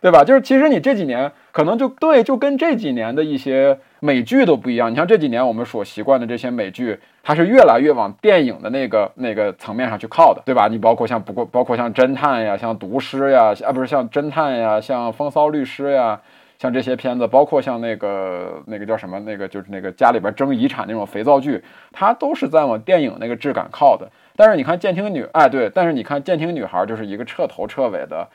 对吧？就是其实你这几年可能就对，就跟这几年的一些美剧都不一样。你像这几年我们所习惯的这些美剧，它是越来越往电影的那个那个层面上去靠的，对吧？你包括像不过包括像侦探呀，像毒师呀，啊不是像侦探呀，像风骚律师呀，像这些片子，包括像那个那个叫什么那个就是那个家里边争遗产那种肥皂剧，它都是在往电影那个质感靠的。但是你看监听女，哎对，但是你看监听女孩就是一个彻头彻尾的。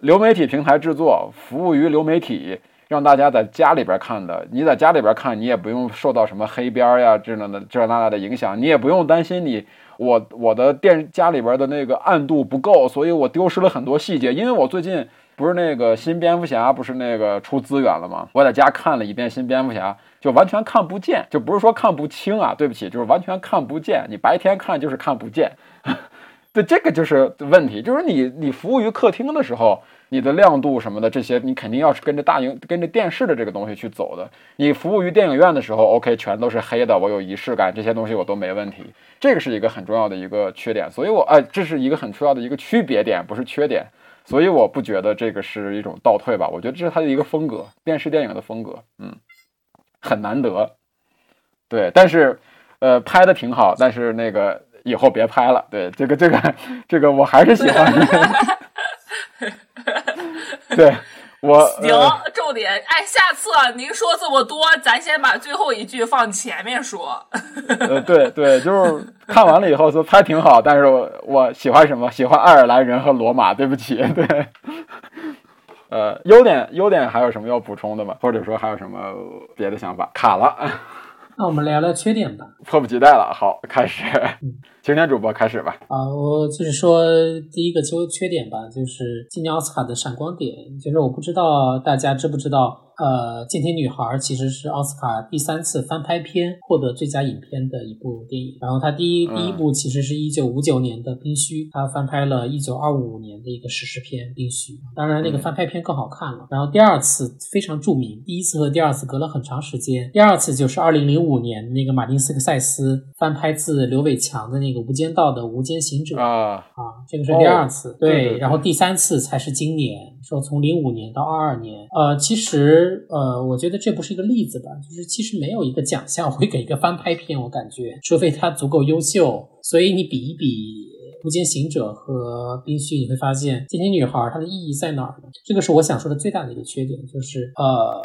流媒体平台制作，服务于流媒体，让大家在家里边看的。你在家里边看，你也不用受到什么黑边呀这那的这那那的影响，你也不用担心你我我的电家里边的那个暗度不够，所以我丢失了很多细节。因为我最近不是那个新蝙蝠侠不是那个出资源了吗？我在家看了一遍新蝙蝠侠，就完全看不见，就不是说看不清啊，对不起，就是完全看不见。你白天看就是看不见。对，这个就是问题，就是你你服务于客厅的时候，你的亮度什么的这些，你肯定要是跟着大荧跟着电视的这个东西去走的。你服务于电影院的时候，OK，全都是黑的，我有仪式感，这些东西我都没问题。这个是一个很重要的一个缺点，所以我哎，这是一个很重要的一个区别点，不是缺点。所以我不觉得这个是一种倒退吧，我觉得这是他的一个风格，电视电影的风格，嗯，很难得。对，但是呃，拍的挺好，但是那个。以后别拍了，对这个这个这个我还是喜欢。对，我行，重点哎，下次您说这么多，咱先把最后一句放前面说。呃，对对，就是看完了以后说拍挺好，但是我我喜欢什么？喜欢爱尔兰人和罗马。对不起，对。呃，优点优点还有什么要补充的吗？或者说还有什么别的想法？卡了。那我们聊聊缺点吧。迫不及待了，好，开始。青年主播开始吧。啊，我就是说第一个缺缺点吧，就是今年奥斯卡的闪光点，就是我不知道大家知不知道。呃，《剑天女孩》其实是奥斯卡第三次翻拍片获得最佳影片的一部电影。然后它第一第一部其实是一九五九年的《冰须》，它翻拍了一九二五年的一个史诗片《冰须》。当然，那个翻拍片更好看了。然后第二次非常著名，第一次和第二次隔了很长时间。第二次就是二零零五年那个马丁斯克塞斯翻拍自刘伟强的那个《无间道》的《无间行者》啊啊，这个是第二次。对，然后第三次才是今年，说从零五年到二二年。呃，其实。呃，我觉得这不是一个例子吧？就是其实没有一个奖项会给一个翻拍片，我感觉，除非它足够优秀。所以你比一比《无间行者》和《冰须》，你会发现《今天女孩》它的意义在哪儿呢？这个是我想说的最大的一个缺点，就是呃，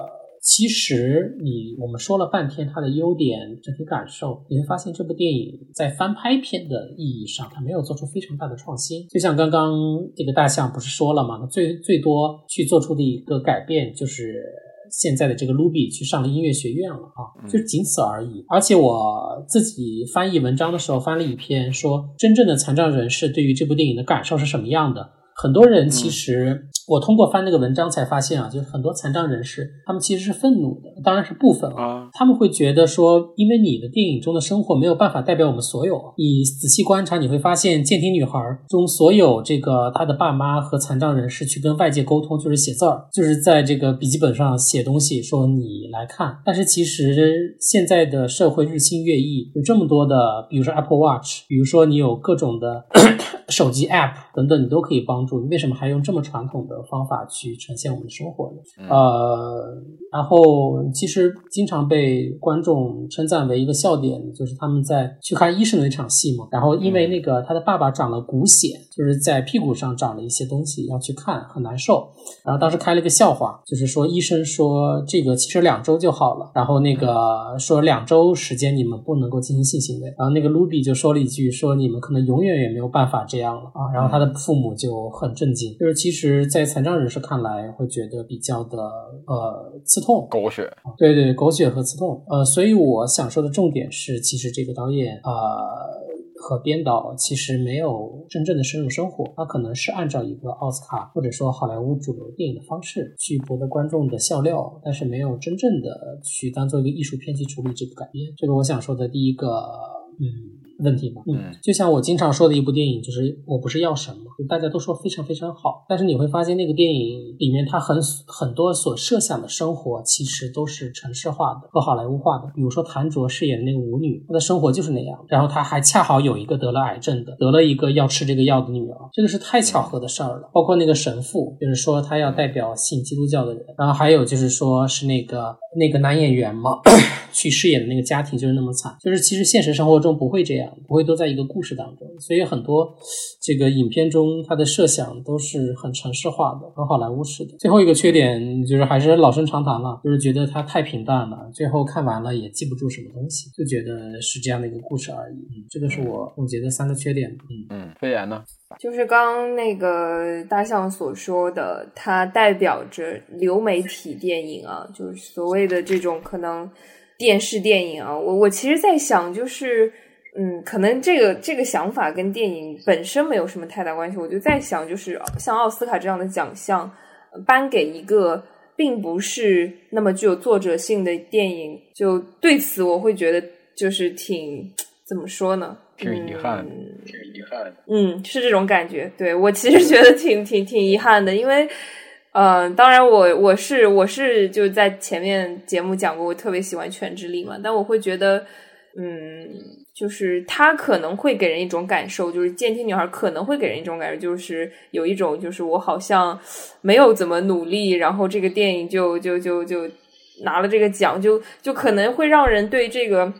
其实你我们说了半天它的优点、整体感受，你会发现这部电影在翻拍片的意义上，它没有做出非常大的创新。就像刚刚这个大象不是说了吗？最最多去做出的一个改变就是。现在的这个卢比去上了音乐学院了啊，就仅此而已。而且我自己翻译文章的时候翻了一篇，说真正的残障人士对于这部电影的感受是什么样的。很多人其实，我通过翻那个文章才发现啊，就是很多残障人士，他们其实是愤怒的，当然是部分啊。他们会觉得说，因为你的电影中的生活没有办法代表我们所有。你仔细观察，你会发现《健听女孩》中所有这个她的爸妈和残障人士去跟外界沟通，就是写字儿，就是在这个笔记本上写东西，说你来看。但是其实现在的社会日新月异，有这么多的，比如说 Apple Watch，比如说你有各种的 手机 App 等等，你都可以帮。你为什么还用这么传统的方法去呈现我们的生活呢？呃，然后其实经常被观众称赞为一个笑点，就是他们在去看医生的那场戏嘛。然后因为那个他的爸爸长了骨癣，就是在屁股上长了一些东西，要去看很难受。然后当时开了一个笑话，就是说医生说这个其实两周就好了。然后那个说两周时间你们不能够进行性行为。然后那个卢比就说了一句说你们可能永远也没有办法这样了啊。然后他的父母就。很震惊，就是其实，在残障人士看来，会觉得比较的呃刺痛，狗血，对对，狗血和刺痛，呃，所以我想说的重点是，其实这个导演呃和编导其实没有真正的深入生活，他可能是按照一个奥斯卡或者说好莱坞主流电影的方式去博得观众的笑料，但是没有真正的去当做一个艺术片去处理这个改编，这个我想说的第一个，嗯。问题吧，嗯，就像我经常说的一部电影，就是我不是药神嘛，大家都说非常非常好，但是你会发现那个电影里面它很很多所设想的生活，其实都是城市化的和好莱坞化的。比如说谭卓饰演的那个舞女，她的生活就是那样，然后她还恰好有一个得了癌症的，得了一个要吃这个药的女儿，这个是太巧合的事儿了。包括那个神父，就是说他要代表信基督教的人，然后还有就是说是那个那个男演员嘛，去饰演的那个家庭就是那么惨，就是其实现实生活中不会这样。不会都在一个故事当中，所以很多这个影片中它的设想都是很城市化的，很好莱坞式的。最后一个缺点就是还是老生常谈了，就是觉得它太平淡了，最后看完了也记不住什么东西，就觉得是这样的一个故事而已。嗯，这个是我总结的三个缺点。嗯嗯，飞言呢？就是刚那个大象所说的，它代表着流媒体电影啊，就是所谓的这种可能电视电影啊。我我其实在想，就是。嗯，可能这个这个想法跟电影本身没有什么太大关系。我就在想，就是像奥斯卡这样的奖项颁给一个并不是那么具有作者性的电影，就对此我会觉得就是挺怎么说呢？挺遗憾，挺遗憾。嗯，是这种感觉。对我其实觉得挺挺挺遗憾的，因为呃，当然我我是我是就在前面节目讲过，我特别喜欢《全智力》嘛，但我会觉得嗯。就是他可能会给人一种感受，就是《监听女孩》可能会给人一种感受，就是有一种就是我好像没有怎么努力，然后这个电影就就就就拿了这个奖，就就可能会让人对这个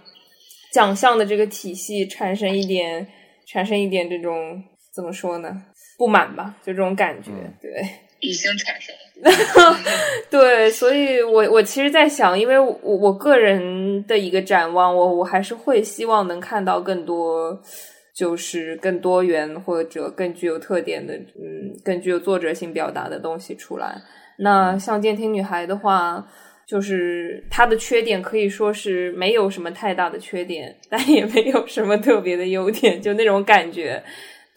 奖项的这个体系产生一点产生一点这种怎么说呢不满吧，就这种感觉，对。已经产生了，对，所以我我其实，在想，因为我我个人的一个展望，我我还是会希望能看到更多，就是更多元或者更具有特点的，嗯，更具有作者性表达的东西出来。那像《监听女孩》的话，就是它的缺点可以说是没有什么太大的缺点，但也没有什么特别的优点，就那种感觉。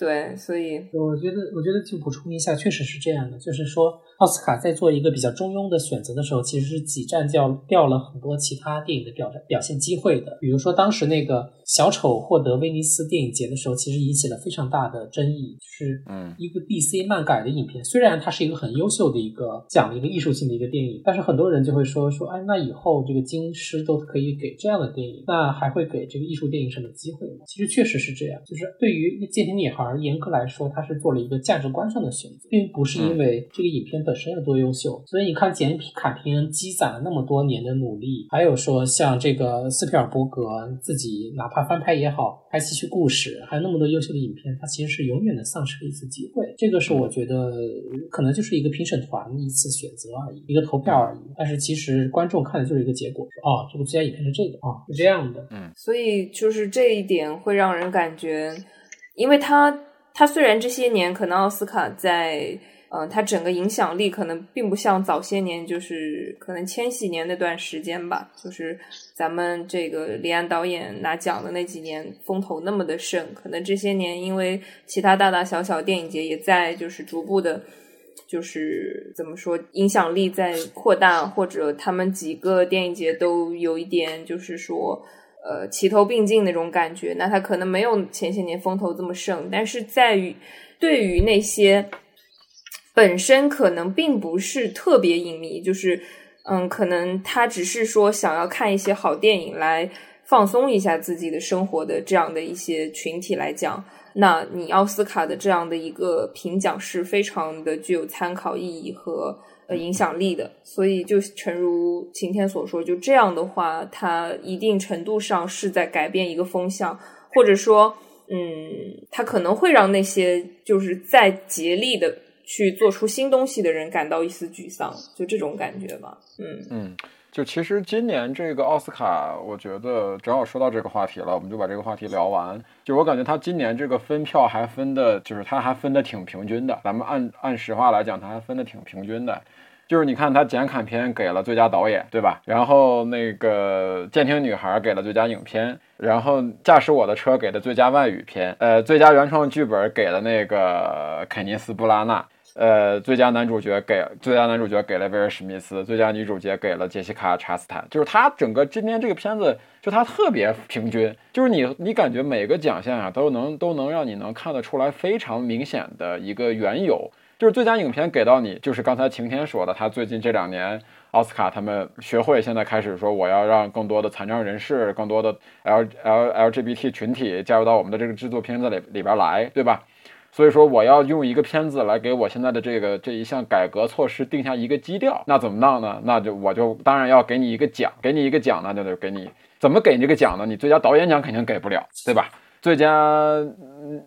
对，所以我觉得，我觉得就补充一下，确实是这样的，就是说。奥斯卡在做一个比较中庸的选择的时候，其实是挤占掉掉了很多其他电影的表表现机会的。比如说，当时那个小丑获得威尼斯电影节的时候，其实引起了非常大的争议，就是嗯，一个 DC 漫改的影片，虽然它是一个很优秀的一个讲了一个艺术性的一个电影，但是很多人就会说说，哎，那以后这个金狮都可以给这样的电影，那还会给这个艺术电影什么机会吗？其实确实是这样，就是对于《剑庭女孩》严格来说，它是做了一个价值观上的选择，并不是因为这个影片本身有多优秀，所以你看简卡平恩积攒了那么多年的努力，还有说像这个斯皮尔伯格自己哪怕翻拍也好，拍戏剧故事，还有那么多优秀的影片，他其实是永远的丧失了一次机会。这个是我觉得可能就是一个评审团一次选择而已，一个投票而已。但是其实观众看的就是一个结果，说哦，这个最佳影片是这个啊，是这样的。嗯，所以就是这一点会让人感觉，因为他他虽然这些年可能奥斯卡在。嗯，它整个影响力可能并不像早些年，就是可能千禧年那段时间吧，就是咱们这个李安导演拿奖的那几年风头那么的盛。可能这些年因为其他大大小小电影节也在就是逐步的，就是怎么说影响力在扩大，或者他们几个电影节都有一点就是说呃齐头并进那种感觉。那他可能没有前些年风头这么盛，但是在于对于那些。本身可能并不是特别影迷，就是嗯，可能他只是说想要看一些好电影来放松一下自己的生活的这样的一些群体来讲，那你奥斯卡的这样的一个评奖是非常的具有参考意义和呃影响力的。所以就诚如晴天所说，就这样的话，它一定程度上是在改变一个风向，或者说，嗯，它可能会让那些就是在竭力的。去做出新东西的人感到一丝沮丧，就这种感觉吧。嗯嗯，就其实今年这个奥斯卡，我觉得正好说到这个话题了，我们就把这个话题聊完。就我感觉他今年这个分票还分的，就是他还分的挺平均的。咱们按按实话来讲，他还分的挺平均的。就是你看他剪砍片给了最佳导演，对吧？然后那个监听女孩给了最佳影片，然后驾驶我的车给的最佳外语片，呃，最佳原创剧本给了那个肯尼斯布拉纳。呃，最佳男主角给最佳男主角给了威尔史密斯，最佳女主角给了杰西卡查斯坦。就是他整个今天这个片子，就他特别平均，就是你你感觉每个奖项啊都能都能让你能看得出来非常明显的一个缘由。就是最佳影片给到你，就是刚才晴天说的，他最近这两年奥斯卡他们学会现在开始说，我要让更多的残障人士、更多的 L L LGBT 群体加入到我们的这个制作片子里里边来，对吧？所以说，我要用一个片子来给我现在的这个这一项改革措施定下一个基调，那怎么弄呢？那就我就当然要给你一个奖，给你一个奖呢，就得给你怎么给这个奖呢？你最佳导演奖肯定给不了，对吧？最佳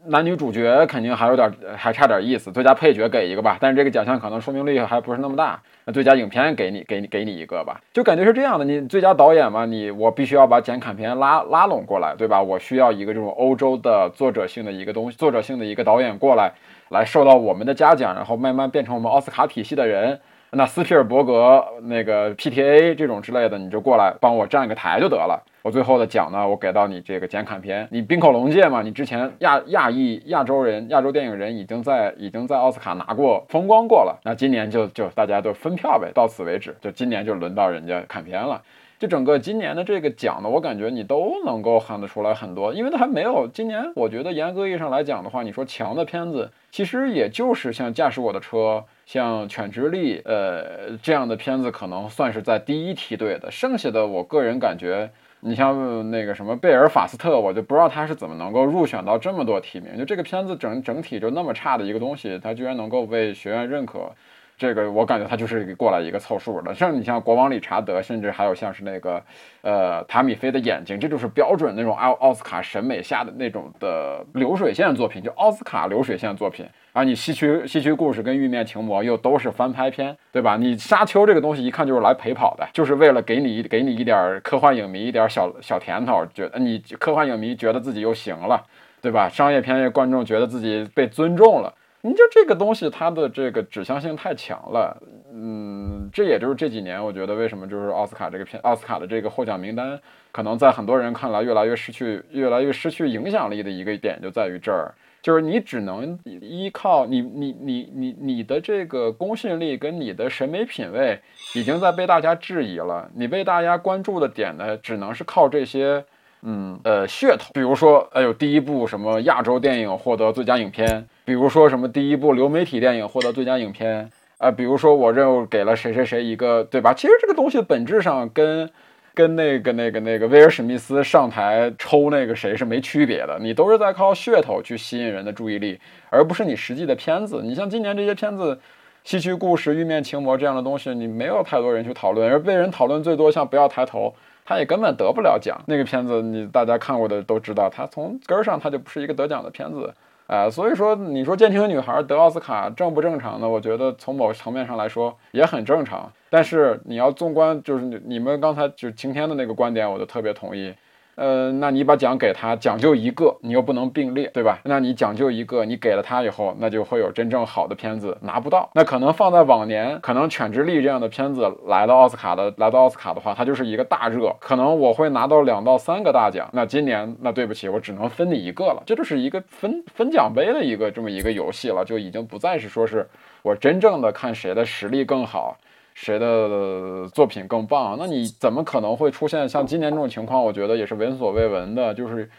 男女主角肯定还有点还差点意思，最佳配角给一个吧，但是这个奖项可能说明力还不是那么大。那最佳影片给你给你给你一个吧，就感觉是这样的。你最佳导演嘛，你我必须要把剪砍片拉拉拢过来，对吧？我需要一个这种欧洲的作者性的一个东西，作者性的一个导演过来，来受到我们的嘉奖，然后慢慢变成我们奥斯卡体系的人。那斯皮尔伯格那个 PTA 这种之类的，你就过来帮我站个台就得了。我最后的奖呢，我给到你这个剪砍片，你冰口龙介嘛，你之前亚亚裔亚洲人亚洲电影人已经在已经在奥斯卡拿过风光过了。那今年就就大家都分票呗，到此为止，就今年就轮到人家砍片了。就整个今年的这个奖呢，我感觉你都能够看得出来很多，因为它还没有今年，我觉得严格意义上来讲的话，你说强的片子，其实也就是像驾驶我的车。像《犬之力》呃这样的片子，可能算是在第一梯队的。剩下的，我个人感觉，你像那个什么贝尔法斯特，我就不知道他是怎么能够入选到这么多提名。就这个片子整整体就那么差的一个东西，他居然能够被学院认可。这个我感觉他就是过来一个凑数的，像你像国王理查德，甚至还有像是那个，呃，塔米菲的眼睛，这就是标准那种奥奥斯卡审美下的那种的流水线作品，就奥斯卡流水线作品。而你西区西区故事跟玉面情魔又都是翻拍片，对吧？你沙丘这个东西一看就是来陪跑的，就是为了给你给你一点科幻影迷一点小小甜头，觉得你科幻影迷觉得自己又行了，对吧？商业片观众觉得自己被尊重了。你就这个东西，它的这个指向性太强了。嗯，这也就是这几年，我觉得为什么就是奥斯卡这个片，奥斯卡的这个获奖名单，可能在很多人看来越来越失去，越来越失去影响力的一个点就在于这儿，就是你只能依靠你，你，你，你，你的这个公信力跟你的审美品味已经在被大家质疑了，你被大家关注的点呢，只能是靠这些。嗯，呃，噱头，比如说，哎呦，第一部什么亚洲电影获得最佳影片，比如说什么第一部流媒体电影获得最佳影片，啊，比如说我任务给了谁谁谁一个，对吧？其实这个东西本质上跟跟那个那个那个威尔史密斯上台抽那个谁是没区别的，你都是在靠噱头去吸引人的注意力，而不是你实际的片子。你像今年这些片子，《西区故事》《玉面情魔》这样的东西，你没有太多人去讨论，而被人讨论最多，像《不要抬头》。他也根本得不了奖。那个片子，你大家看过的都知道，他从根儿上他就不是一个得奖的片子，啊，所以说你说《监听女孩》得奥斯卡正不正常呢？我觉得从某层面上来说也很正常。但是你要纵观，就是你们刚才就是晴天的那个观点，我就特别同意。呃，那你把奖给他，讲究一个，你又不能并列，对吧？那你讲究一个，你给了他以后，那就会有真正好的片子拿不到。那可能放在往年，可能《犬之力》这样的片子来到奥斯卡的，来到奥斯卡的话，它就是一个大热，可能我会拿到两到三个大奖。那今年，那对不起，我只能分你一个了。这就是一个分分奖杯的一个这么一个游戏了，就已经不再是说是我真正的看谁的实力更好。谁的作品更棒？那你怎么可能会出现像今年这种情况？我觉得也是闻所未闻的。就是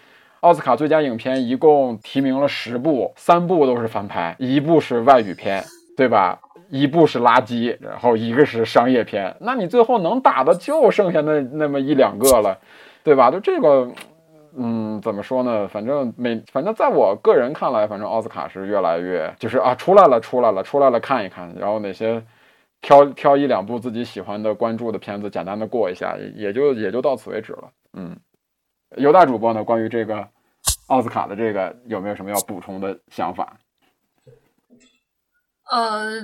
奥斯卡最佳影片一共提名了十部，三部都是翻拍，一部是外语片，对吧？一部是垃圾，然后一个是商业片。那你最后能打的就剩下那那么一两个了，对吧？就这个，嗯，怎么说呢？反正每反正在我个人看来，反正奥斯卡是越来越就是啊，出来了，出来了，出来了，看一看，然后哪些。挑挑一两部自己喜欢的、关注的片子，简单的过一下，也就也就到此为止了。嗯，犹大主播呢，关于这个奥斯卡的这个有没有什么要补充的想法？呃，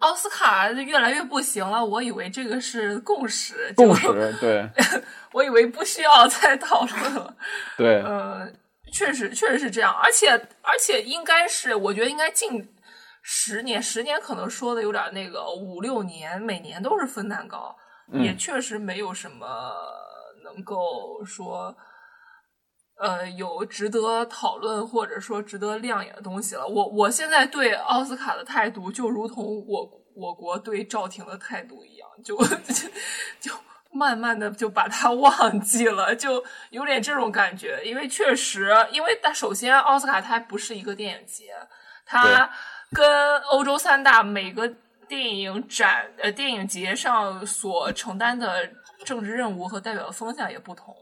奥斯卡越来越不行了，我以为这个是共识，共识对，我以为不需要再讨论了。对，呃，确实确实是这样，而且而且应该是，我觉得应该进。十年，十年可能说的有点那个，五六年每年都是分蛋糕，也确实没有什么能够说，呃，有值得讨论或者说值得亮眼的东西了。我我现在对奥斯卡的态度，就如同我我国对赵婷的态度一样，就就慢慢的就把它忘记了，就有点这种感觉。因为确实，因为但首先奥斯卡它不是一个电影节，它。跟欧洲三大每个电影展呃电影节上所承担的政治任务和代表的风向也不同，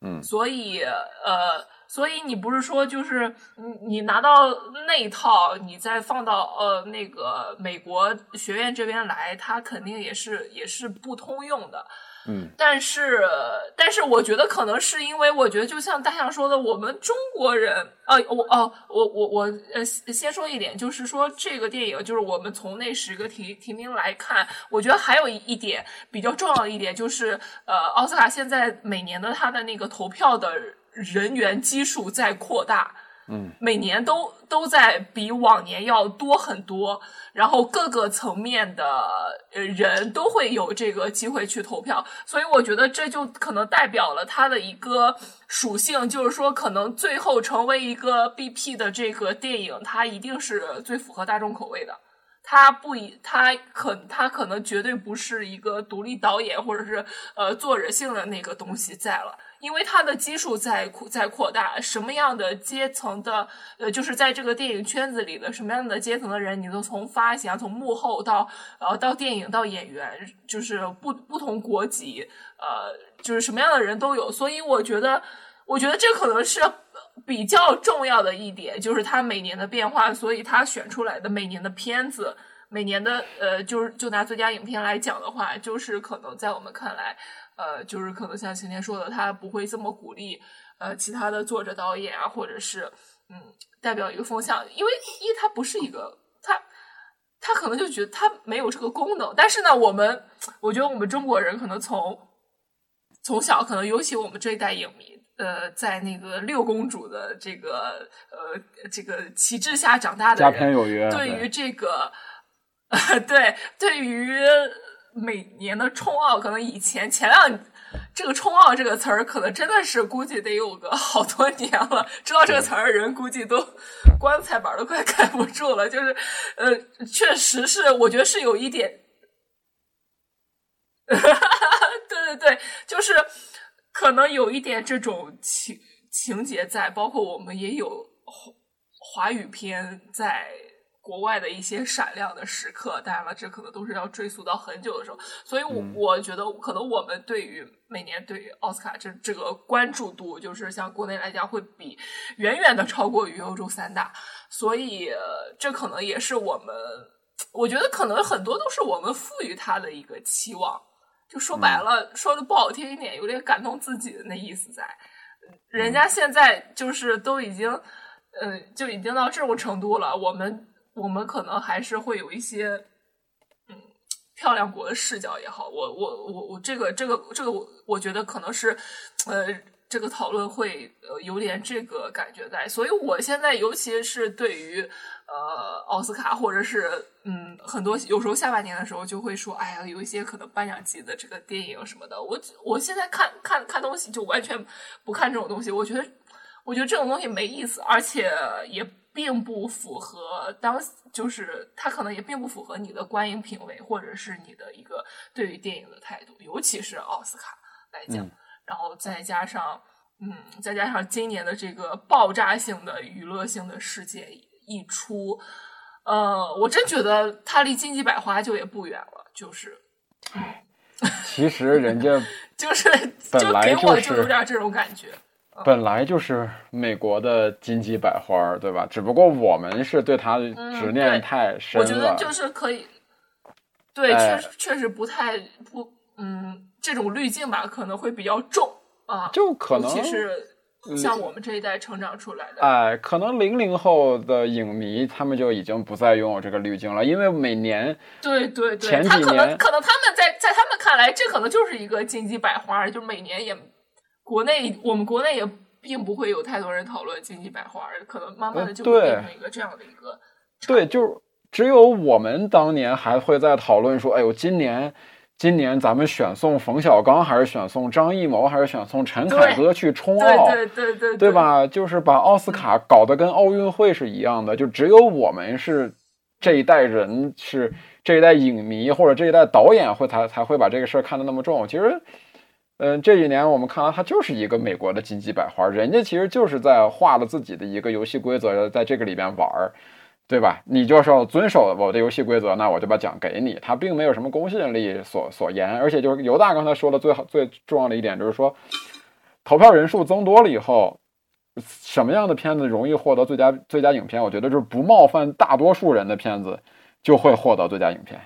嗯，所以呃，所以你不是说就是你你拿到那一套，你再放到呃那个美国学院这边来，它肯定也是也是不通用的。嗯，但是，但是我觉得可能是因为，我觉得就像大象说的，我们中国人，呃，我哦，我我我，呃，先说一点，就是说这个电影，就是我们从那十个提提名来看，我觉得还有一一点比较重要的一点，就是呃，奥斯卡现在每年的他的那个投票的人员基数在扩大。嗯，每年都都在比往年要多很多，然后各个层面的呃人都会有这个机会去投票，所以我觉得这就可能代表了它的一个属性，就是说可能最后成为一个 BP 的这个电影，它一定是最符合大众口味的，它不以它可它可能绝对不是一个独立导演或者是呃作者性的那个东西在了。因为它的基数在扩在扩大，什么样的阶层的呃，就是在这个电影圈子里的什么样的阶层的人，你都从发行从幕后到呃到电影到演员，就是不不同国籍，呃，就是什么样的人都有。所以我觉得，我觉得这可能是比较重要的一点，就是它每年的变化。所以它选出来的每年的片子，每年的呃，就是就拿最佳影片来讲的话，就是可能在我们看来。呃，就是可能像晴天说的，他不会这么鼓励呃其他的作者导演啊，或者是嗯代表一个风向，因为一他不是一个他他可能就觉得他没有这个功能。但是呢，我们我觉得我们中国人可能从从小可能尤其我们这一代影迷，呃，在那个六公主的这个呃这个旗帜下长大的人，家有约，对于这个。对，对于每年的冲奥，可能以前前两这个“冲奥”这个词儿，可能真的是估计得有个好多年了。知道这个词儿的人，估计都棺材板都快盖不住了。就是，呃，确实是，我觉得是有一点，对对对，就是可能有一点这种情情节在，包括我们也有华华语片在。国外的一些闪亮的时刻，当然了，这可能都是要追溯到很久的时候，所以，我我觉得可能我们对于每年对于奥斯卡这这个关注度，就是像国内来讲，会比远远的超过于欧洲三大，所以这可能也是我们，我觉得可能很多都是我们赋予他的一个期望，就说白了，说的不好听一点，有点感动自己的那意思在，人家现在就是都已经，嗯，就已经到这种程度了，我们。我们可能还是会有一些，嗯，漂亮国的视角也好，我我我我这个这个这个我我觉得可能是，呃，这个讨论会呃有点这个感觉在，所以我现在尤其是对于呃奥斯卡或者是嗯很多有时候下半年的时候就会说，哎呀，有一些可能颁奖季的这个电影什么的，我我现在看看看东西就完全不看这种东西，我觉得我觉得这种东西没意思，而且也。并不符合当，就是它可能也并不符合你的观影品味，或者是你的一个对于电影的态度，尤其是奥斯卡来讲。然后再加上，嗯，再加上今年的这个爆炸性的娱乐性的事件一出，呃，我真觉得它离金鸡百花就也不远了。就是，其实人家 就是就给我就有点这种感觉。本来就是美国的金鸡百花，对吧？只不过我们是对它执念太深了。我觉得就是可以，对，确实确实不太不，嗯，这种滤镜吧可能会比较重啊，就可能其实像我们这一代成长出来的，哎，可能零零后的影迷他们就已经不再拥有这个滤镜了，因为每年对对对，他可能可能他们在在他们看来，这可能就是一个金鸡百花，就每年也。国内我们国内也并不会有太多人讨论金鸡百花，可能慢慢的就会变成一个这样的一个。对，就只有我们当年还会在讨论说，哎呦，今年今年咱们选送冯小刚，还是选送张艺谋，还是选送陈凯歌去冲奥？对对对对吧？就是把奥斯卡搞得跟奥运会是一样的，就只有我们是这一代人，是这一代影迷或者这一代导演会才才会把这个事儿看得那么重。其实。嗯，这几年我们看到它就是一个美国的金鸡百花，人家其实就是在画了自己的一个游戏规则，在这个里边玩儿，对吧？你就是要遵守我的游戏规则，那我就把奖给你。它并没有什么公信力所所言，而且就是犹大刚才说的最好最重要的一点，就是说投票人数增多了以后，什么样的片子容易获得最佳最佳影片？我觉得就是不冒犯大多数人的片子就会获得最佳影片。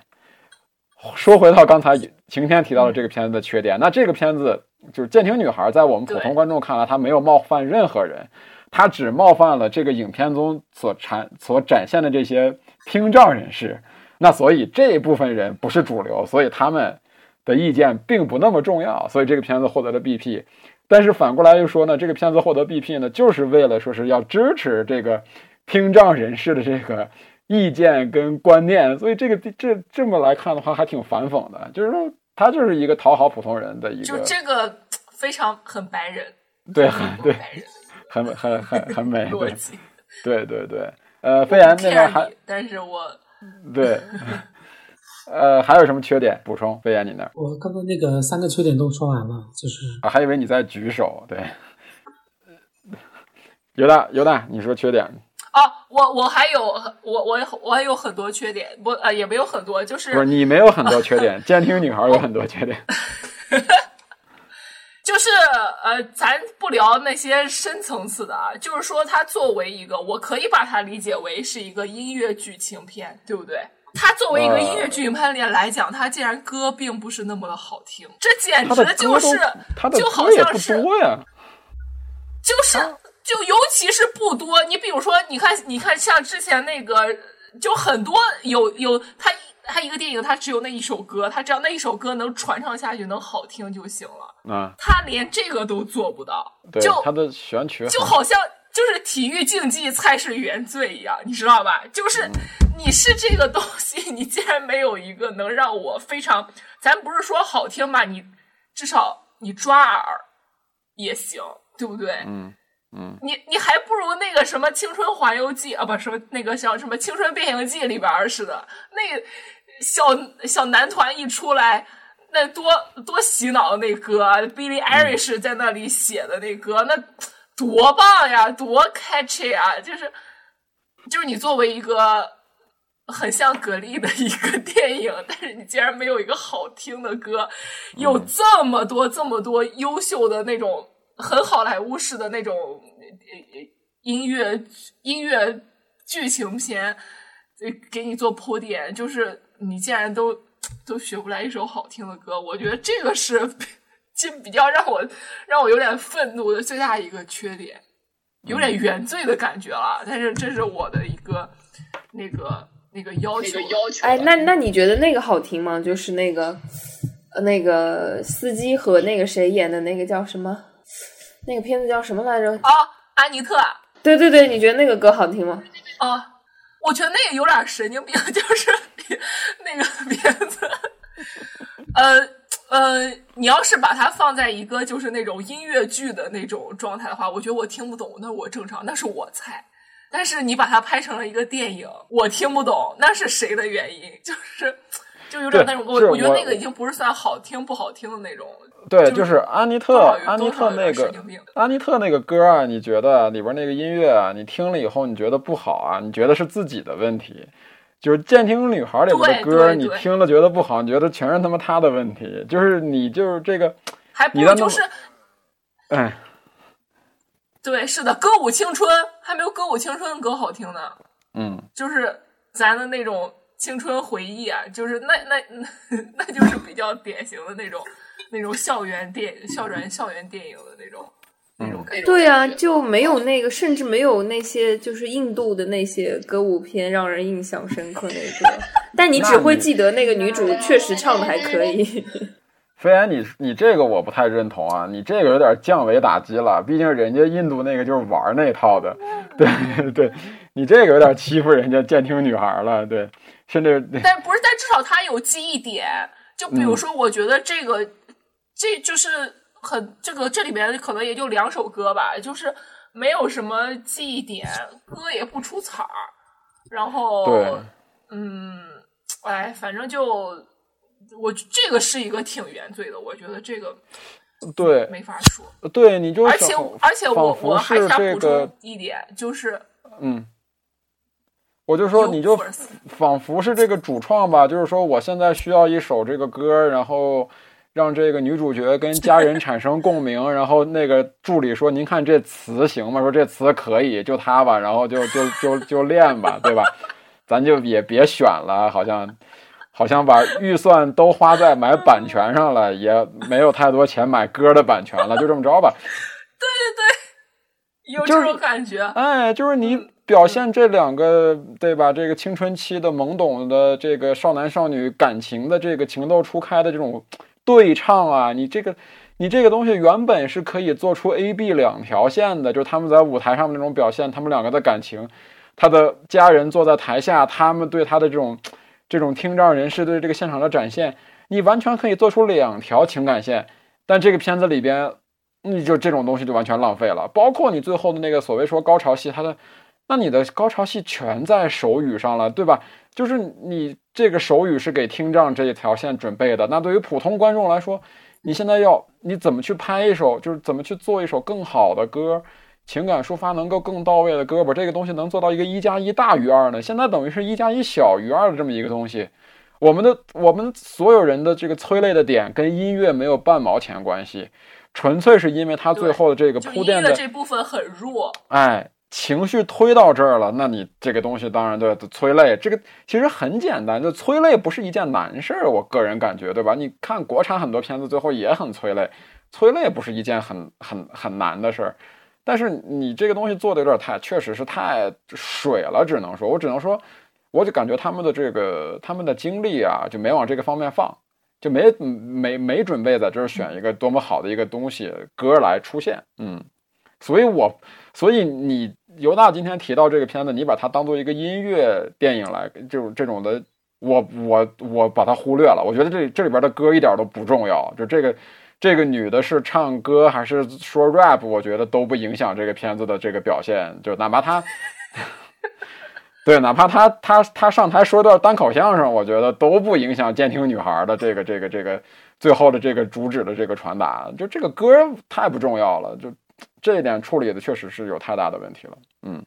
说回到刚才晴天提到的这个片子的缺点，那这个片子就是《监听女孩》，在我们普通观众看来，她没有冒犯任何人，她只冒犯了这个影片中所产所展现的这些听障人士。那所以这一部分人不是主流，所以他们的意见并不那么重要，所以这个片子获得了 BP。但是反过来又说呢，这个片子获得 BP 呢，就是为了说是要支持这个听障人士的这个。意见跟观念，所以这个这这么来看的话，还挺反讽的。就是说，他就是一个讨好普通人的一个，就这个非常很白人，对，很对，很很很很美，对，对对对。呃，飞檐那边还，但是我 对，呃，还有什么缺点补充？飞檐你那儿，我刚刚那个三个缺点都说完了，就是啊，还以为你在举手。对，尤大尤大，你说缺点。啊，我我还有我我我还有很多缺点，不呃也没有很多，就是不是你没有很多缺点，监听女孩有很多缺点，就是呃咱不聊那些深层次的啊，就是说它作为一个，我可以把它理解为是一个音乐剧情片，对不对？它作为一个音乐剧情片来讲，它竟然歌并不是那么的好听，这简直就是就好像是就是。就尤其是不多，你比如说，你看，你看，像之前那个，就很多有有他他一个电影，他只有那一首歌，他只要那一首歌能传唱下去，能好听就行了。啊，他连这个都做不到，就他的选曲就好像就是体育竞技才是原罪一样，你知道吧？就是你是这个东西，你竟然没有一个能让我非常，咱不是说好听吧，你至少你抓耳也行，对不对？嗯嗯，你你还不如那个什么《青春环游记》啊，不什么那个像什么《青春变形记》里边儿似的，那小小男团一出来，那多多洗脑的那歌，Billie Eilish 在那里写的那歌，那多棒呀，多 catchy 啊！就是就是你作为一个很像格力的一个电影，但是你竟然没有一个好听的歌，有这么多这么多优秀的那种。很好莱坞式的那种音乐音乐剧情片，给你做铺垫，就是你竟然都都学不来一首好听的歌，我觉得这个是 就比较让我让我有点愤怒的最大一个缺点，有点原罪的感觉了。但是这是我的一个那个那个要求要求。哎，那那你觉得那个好听吗？就是那个那个司机和那个谁演的那个叫什么？那个片子叫什么来着？哦，安妮特。对对对，你觉得那个歌好听吗？哦，我觉得那个有点神经病，就是那个片子。呃呃，你要是把它放在一个就是那种音乐剧的那种状态的话，我觉得我听不懂，那我正常，那是我菜。但是你把它拍成了一个电影，我听不懂，那是谁的原因？就是就有点那种，我我觉得那个已经不是算好听不好听的那种。对，就是安妮特，安妮特那个，安妮特那个歌啊，你觉得里边那个音乐啊，你听了以后你觉得不好啊？你觉得是自己的问题？就是《监听女孩》里边的歌，你听了觉得不好，你觉得全是他妈他的问题？就是你就是这个，还不如就是，哎，对，是的，《歌舞青春》还没有《歌舞青春》的歌好听呢。嗯，就是咱的那种青春回忆啊，就是那那那就是比较典型的那种。那种校园电校园校园电影的那种那种感觉，对啊，就没有那个，甚至没有那些就是印度的那些歌舞片让人印象深刻那个。但你只会记得那个女主确实唱的还可以。飞岩，你你这个我不太认同啊，你这个有点降维打击了。毕竟人家印度那个就是玩那套的，对 对，你这个有点欺负人家监听女孩了，对，甚至但不是，但至少他有记忆点。就比如说，我觉得这个。这就是很这个这里面可能也就两首歌吧，就是没有什么记忆点，歌也不出彩儿，然后嗯，哎，反正就我这个是一个挺原罪的，我觉得这个对没法说，对，你就而且而且我我还想补充一点，就是嗯，我就说你就仿佛是这个主创吧，就是说我现在需要一首这个歌，然后。让这个女主角跟家人产生共鸣，然后那个助理说：“您看这词行吗？说这词可以，就它吧。”然后就就就就练吧，对吧？咱就也别选了，好像好像把预算都花在买版权上了，也没有太多钱买歌的版权了，就这么着吧。对对对，有这种感觉。哎，就是你表现这两个，对吧？这个青春期的懵懂的这个少男少女感情的这个情窦初开的这种。对唱啊，你这个，你这个东西原本是可以做出 A、B 两条线的，就是他们在舞台上的那种表现，他们两个的感情，他的家人坐在台下，他们对他的这种，这种听障人士对这个现场的展现，你完全可以做出两条情感线，但这个片子里边，你就这种东西就完全浪费了，包括你最后的那个所谓说高潮戏，它的，那你的高潮戏全在手语上了，对吧？就是你这个手语是给听障这一条线准备的，那对于普通观众来说，你现在要你怎么去拍一首，就是怎么去做一首更好的歌，情感抒发能够更到位的歌，把这个东西能做到一个一加一大于二呢？现在等于是一加一小于二的这么一个东西，我们的我们所有人的这个催泪的点跟音乐没有半毛钱关系，纯粹是因为它最后的这个铺垫的这部分很弱，哎。情绪推到这儿了，那你这个东西当然对催泪。这个其实很简单，就催泪不是一件难事儿。我个人感觉，对吧？你看国产很多片子，最后也很催泪，催泪不是一件很很很难的事儿。但是你这个东西做的有点太，确实是太水了。只能说，我只能说，我就感觉他们的这个他们的精力啊，就没往这个方面放，就没没没准备在这儿选一个多么好的一个东西歌来出现。嗯。所以我所以你犹大今天提到这个片子，你把它当做一个音乐电影来，这种这种的，我我我把它忽略了。我觉得这这里边的歌一点都不重要，就这个这个女的是唱歌还是说 rap，我觉得都不影响这个片子的这个表现。就哪怕她，对，哪怕她她她上台说段单口相声，我觉得都不影响监听女孩的这个这个这个最后的这个主旨的这个传达。就这个歌太不重要了，就这一点处理的确实是有太大的问题了。嗯，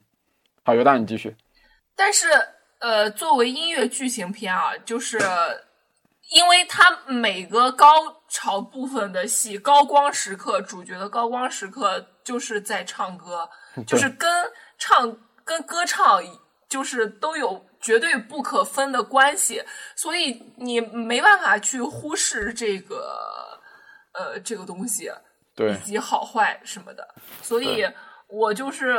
好，尤大你继续。但是，呃，作为音乐剧情片啊，就是因为它每个高潮部分的戏、高光时刻，主角的高光时刻就是在唱歌，就是跟唱跟歌唱就是都有绝对不可分的关系，所以你没办法去忽视这个呃这个东西，对以及好坏什么的，所以我就是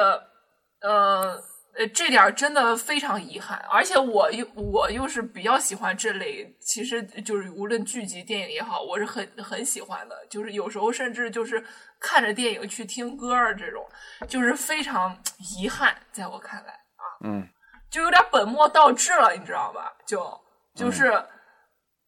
呃。呃，这点真的非常遗憾，而且我又我又是比较喜欢这类，其实就是无论剧集、电影也好，我是很很喜欢的。就是有时候甚至就是看着电影去听歌儿这种，就是非常遗憾，在我看来啊，嗯，就有点本末倒置了，你知道吧？就就是，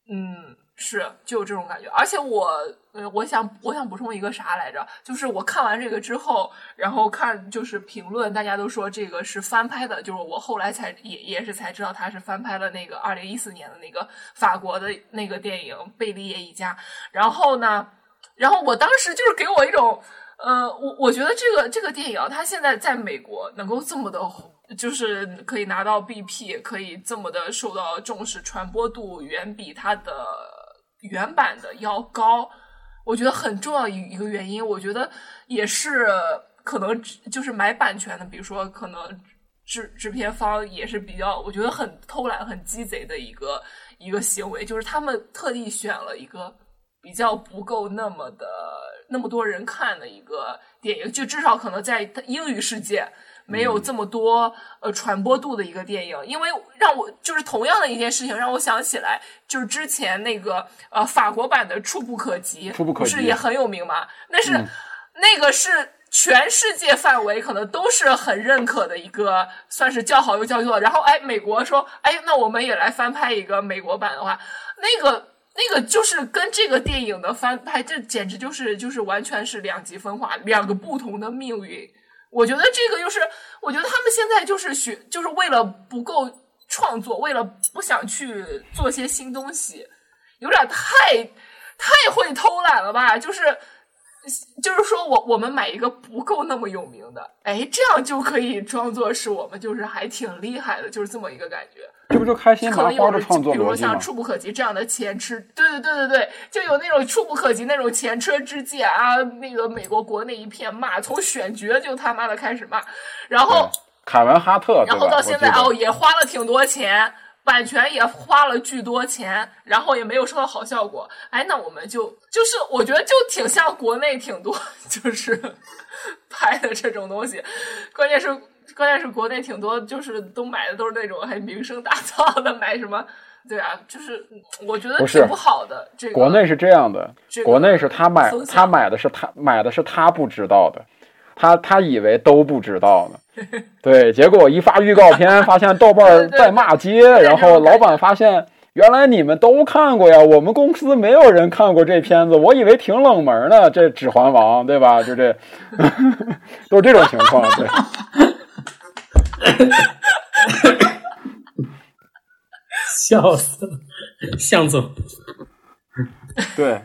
嗯，是就有这种感觉。而且我，呃，我想我想补充一个啥来着？就是我看完这个之后，然后看就是评论，大家都说这个是翻拍的，就是我后来才也也是才知道它是翻拍了那个二零一四年的那个法国的那个电影《贝利叶一家》。然后呢，然后我当时就是给我一种，呃，我我觉得这个这个电影啊它现在在美国能够这么的。就是可以拿到 BP，可以这么的受到重视，传播度远比它的原版的要高。我觉得很重要一一个原因，我觉得也是可能就是买版权的，比如说可能制制片方也是比较，我觉得很偷懒、很鸡贼的一个一个行为，就是他们特地选了一个比较不够那么的那么多人看的一个电影，就至少可能在英语世界。没有这么多呃传播度的一个电影，因为让我就是同样的一件事情，让我想起来，就是之前那个呃法国版的《触不可及》，触不可及是也很有名嘛？那是、那个是全世界范围可能都是很认可的一个，算是叫好又叫座。然后哎，美国说哎，那我们也来翻拍一个美国版的话，那个。那个就是跟这个电影的翻拍，这简直就是就是完全是两极分化，两个不同的命运。我觉得这个就是，我觉得他们现在就是学，就是为了不够创作，为了不想去做些新东西，有点太太会偷懒了吧？就是就是说我我们买一个不够那么有名的，哎，这样就可以装作是我们就是还挺厉害的，就是这么一个感觉。这不就开心麻花的创作比如像？触不可及这样的前车，对对对对对，就有那种触不可及那种前车之鉴啊。那个美国国内一片骂，从选角就他妈的开始骂，然后凯文哈特，然后到现在哦也花了挺多钱，版权也花了巨多钱，然后也没有收到好效果。哎，那我们就就是我觉得就挺像国内挺多就是 拍的这种东西，关键是关键是国内挺多就是都买的都是那种还名声大噪的，买什么。对啊，就是嗯我觉得不是挺不好的。这个国内是这样的，这个国内是他买他买的是他买的是他不知道的，他他以为都不知道呢。对，结果一发预告片，发现豆瓣 在骂街，对然后老板发现原来你们都看过呀，我们公司没有人看过这片子，我以为挺冷门呢，这《指环王》对吧？就这，都是这种情况，对。笑死了，向总，对，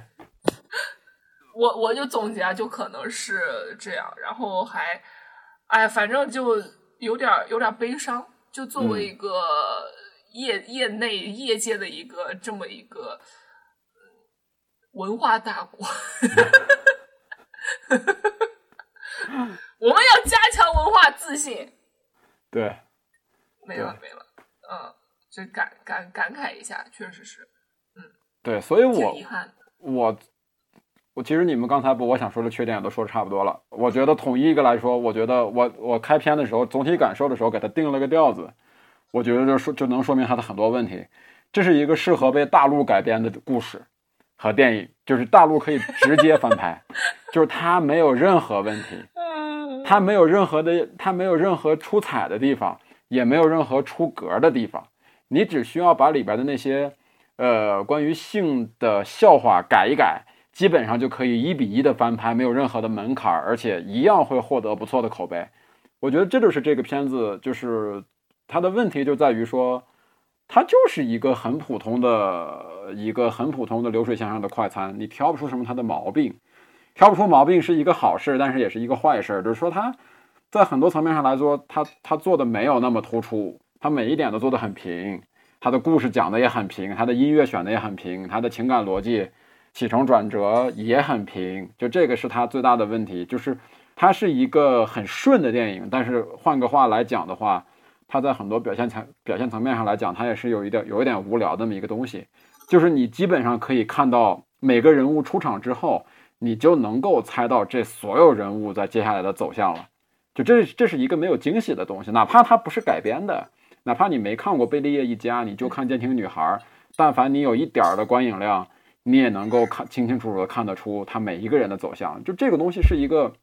我我就总结啊，就可能是这样，然后还，哎，反正就有点儿有点儿悲伤。就作为一个业、业内业界的一个这么一个嗯文化大国，我们要加强文化自信。对，没了没了，嗯，就感感感慨一下，确实是嗯对，所以我。我我其实你们刚才把我想说的缺点也都说的差不多了。我觉得统一一个来说，我觉得我我开篇的时候总体感受的时候给他定了个调子，我觉得就说就能说明他的很多问题。这是一个适合被大陆改编的故事和电影，就是大陆可以直接翻拍，就是它没有任何问题。它没有任何的，它没有任何出彩的地方，也没有任何出格的地方。你只需要把里边的那些，呃，关于性的笑话改一改，基本上就可以一比一的翻拍，没有任何的门槛，而且一样会获得不错的口碑。我觉得这就是这个片子，就是它的问题就在于说，它就是一个很普通的一个很普通的流水线上的快餐，你挑不出什么它的毛病。挑不出毛病是一个好事，但是也是一个坏事。就是说，它在很多层面上来说，它它做的没有那么突出，它每一点都做的很平，它的故事讲的也很平，它的音乐选的也很平，它的情感逻辑起承转折也很平。就这个是他最大的问题，就是它是一个很顺的电影，但是换个话来讲的话，它在很多表现层表现层面上来讲，它也是有一点有一点无聊这么一个东西，就是你基本上可以看到每个人物出场之后。你就能够猜到这所有人物在接下来的走向了，就这这是一个没有惊喜的东西，哪怕它不是改编的，哪怕你没看过《贝利叶一家》，你就看《监听女孩》，但凡你有一点儿的观影量，你也能够看清清楚楚的看得出他每一个人的走向。就这个东西是一个，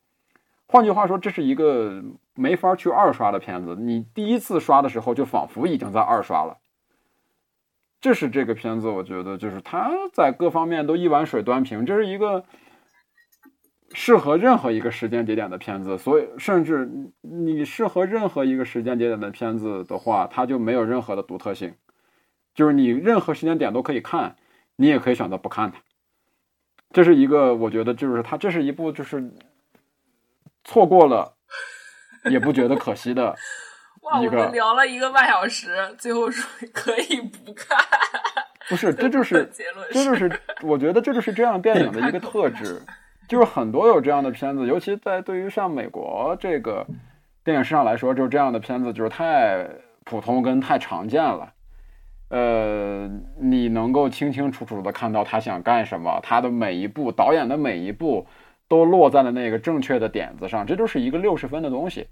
换句话说，这是一个没法去二刷的片子。你第一次刷的时候，就仿佛已经在二刷了。这是这个片子，我觉得就是它在各方面都一碗水端平，这是一个。适合任何一个时间节点的片子，所以甚至你适合任何一个时间节点的片子的话，它就没有任何的独特性，就是你任何时间点都可以看，你也可以选择不看它。这是一个我觉得就是它这是一部就是错过了也不觉得可惜的 哇，我们聊了一个半小时，最后说可以不看，不是，这就是结论，这就是我觉得这就是这样电影的一个特质。就是很多有这样的片子，尤其在对于像美国这个电影市场来说，就是这样的片子就是太普通跟太常见了。呃，你能够清清楚楚的看到他想干什么，他的每一步，导演的每一步都落在了那个正确的点子上，这就是一个六十分的东西，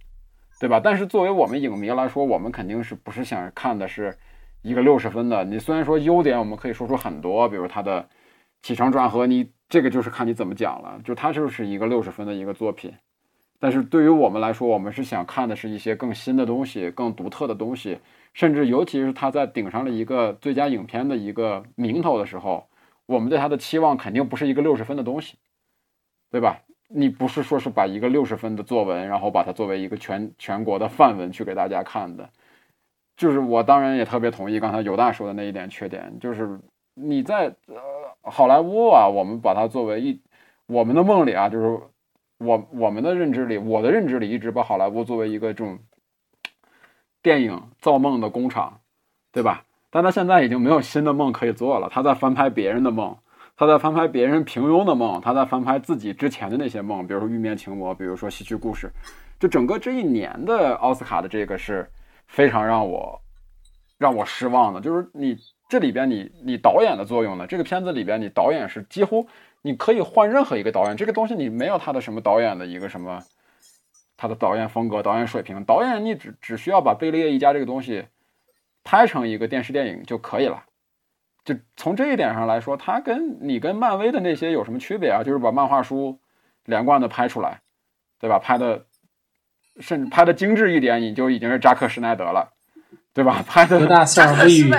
对吧？但是作为我们影迷来说，我们肯定是不是想看的是一个六十分的？你虽然说优点，我们可以说出很多，比如他的起承转合，你。这个就是看你怎么讲了，就它就是一个六十分的一个作品，但是对于我们来说，我们是想看的是一些更新的东西、更独特的东西，甚至尤其是它在顶上了一个最佳影片的一个名头的时候，我们对它的期望肯定不是一个六十分的东西，对吧？你不是说是把一个六十分的作文，然后把它作为一个全全国的范文去给大家看的，就是我当然也特别同意刚才尤大说的那一点缺点，就是你在呃。好莱坞啊，我们把它作为一我们的梦里啊，就是我我们的认知里，我的认知里一直把好莱坞作为一个这种电影造梦的工厂，对吧？但他现在已经没有新的梦可以做了，他在翻拍别人的梦，他在翻拍别人平庸的梦，他在翻拍自己之前的那些梦，比如说《玉面情魔》，比如说《戏剧故事》，就整个这一年的奥斯卡的这个是非常让我让我失望的，就是你。这里边你你导演的作用呢？这个片子里边你导演是几乎你可以换任何一个导演，这个东西你没有他的什么导演的一个什么他的导演风格、导演水平，导演你只只需要把贝利叶一家这个东西拍成一个电视电影就可以了。就从这一点上来说，他跟你跟漫威的那些有什么区别啊？就是把漫画书连贯的拍出来，对吧？拍的甚至拍的精致一点，你就已经是扎克施奈德了。对吧？拍的大笑不语，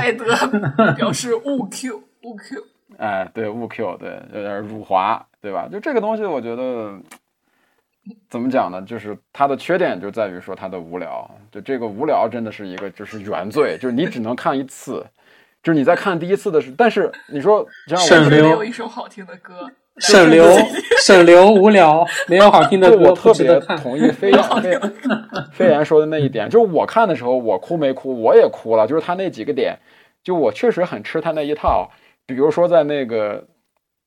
表示误 Q 误 Q。哎，对，误 Q，对，有点辱华，对吧？就这个东西，我觉得怎么讲呢？就是它的缺点就在于说它的无聊。就这个无聊真的是一个就是原罪，就是你只能看一次，就是你在看第一次的时候，但是你说像我有一首好听的歌。省流，省流，无聊，没有好听的歌。我特别同意飞飞飞言说的那一点，就是我看的时候，我哭没哭？我也哭了。就是他那几个点，就我确实很吃他那一套。比如说在那个，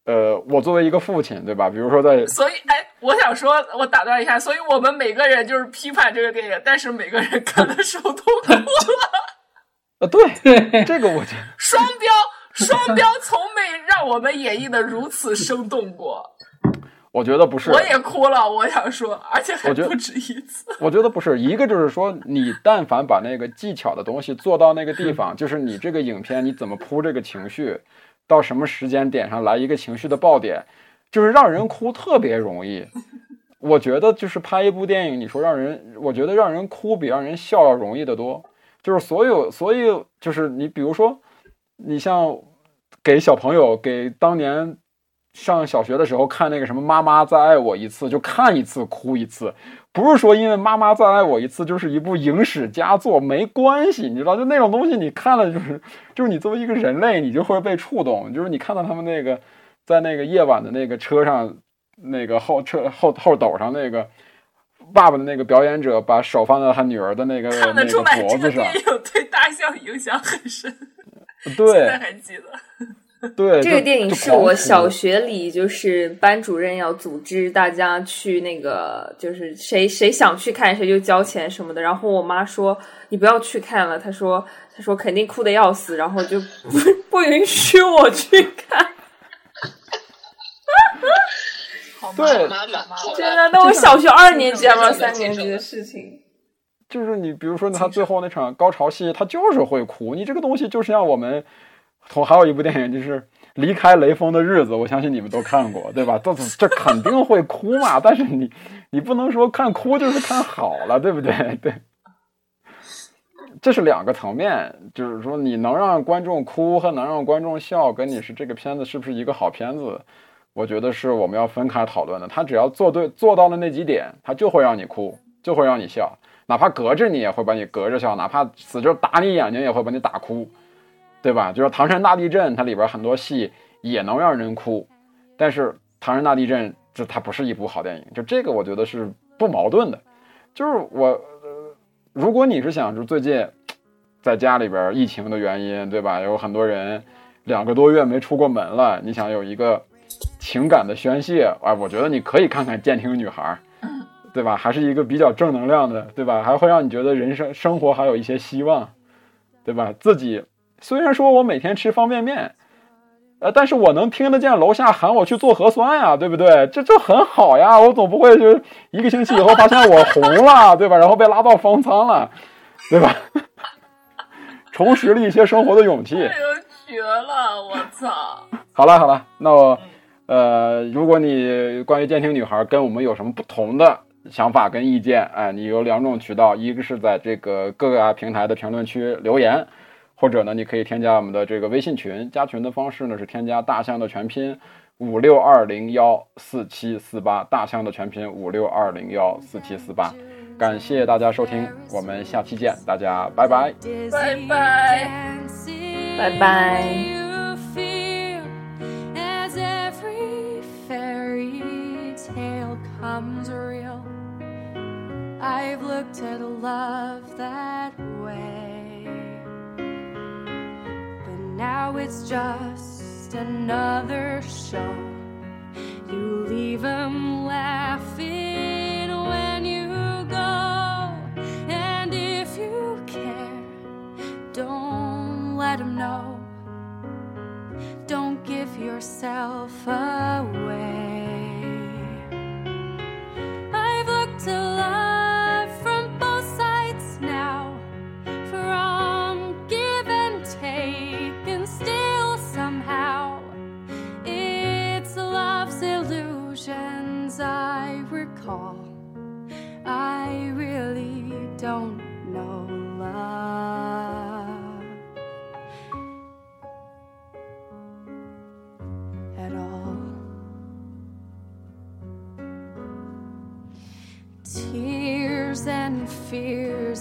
呃，我作为一个父亲，对吧？比如说在，所以，哎，我想说，我打断一下，所以我们每个人就是批判这个电影，但是每个人看的时候都哭了。啊，对，这个我觉得双标。双标从没让我们演绎的如此生动过。我觉得不是，我也哭了。我想说，而且还不止一次。我觉得不是一个，就是说，你但凡把那个技巧的东西做到那个地方，就是你这个影片你怎么铺这个情绪，到什么时间点上来一个情绪的爆点，就是让人哭特别容易。我觉得就是拍一部电影，你说让人，我觉得让人哭比让人笑要容易得多。就是所有，所以就是你，比如说，你像给小朋友，给当年上小学的时候看那个什么《妈妈再爱我一次》，就看一次哭一次，不是说因为《妈妈再爱我一次》就是一部影史佳作，没关系，你知道，就那种东西你看了就是，就是你作为一个人类，你就会被触动，就是你看到他们那个在那个夜晚的那个车上。那个后车后后斗上那个爸爸的那个表演者，把手放在他女儿的那个那个脖子上。对大象影响很深。对，现在还记得。对，这个电影是我小学里就是班主任要组织大家去那个，就是谁谁想去看谁就交钱什么的。然后我妈说你不要去看了，她说她说肯定哭的要死，然后就不 不允许我去看。对，真的，那我小学二年级还是三年级的事情。就是你，比如说他最后那场高潮戏，他就是会哭。你这个东西就像我们，从还有一部电影就是《离开雷锋的日子》，我相信你们都看过，对吧？这这肯定会哭嘛。但是你你不能说看哭就是看好了，对不对？对，这是两个层面。就是说，你能让观众哭和能让观众笑，跟你是这个片子是不是一个好片子？我觉得是我们要分开讨论的。他只要做对做到了那几点，他就会让你哭，就会让你笑，哪怕隔着你也会把你隔着笑，哪怕死就打你眼睛也会把你打哭，对吧？就是唐山大地震，它里边很多戏也能让人哭，但是唐山大地震这它不是一部好电影，就这个我觉得是不矛盾的。就是我，如果你是想就最近在家里边疫情的原因，对吧？有很多人两个多月没出过门了，你想有一个。情感的宣泄，哎，我觉得你可以看看《监听女孩》，对吧？还是一个比较正能量的，对吧？还会让你觉得人生生活还有一些希望，对吧？自己虽然说我每天吃方便面，呃，但是我能听得见楼下喊我去做核酸呀，对不对？这这很好呀，我总不会就一个星期以后发现我红了，对吧？然后被拉到方舱了，对吧？重拾了一些生活的勇气。绝了！我操！好了好了，那我。呃，如果你关于监听女孩跟我们有什么不同的想法跟意见，哎，你有两种渠道，一个是在这个各个平台的评论区留言，或者呢，你可以添加我们的这个微信群，加群的方式呢是添加大象的全拼五六二零幺四七四八，大象的全拼五六二零幺四七四八，感谢大家收听，我们下期见，大家拜拜，拜拜，拜拜。becomes real. I've looked at love that way. Now it's just another show. You leave them laughing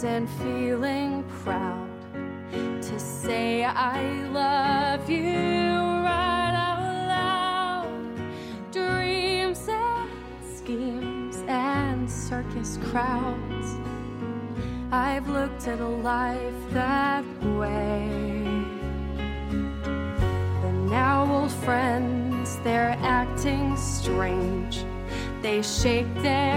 and feeling proud to say I love you right out loud. Dreams and schemes and circus crowds. I've looked at a life that way. But now old friends, they're acting strange they shake their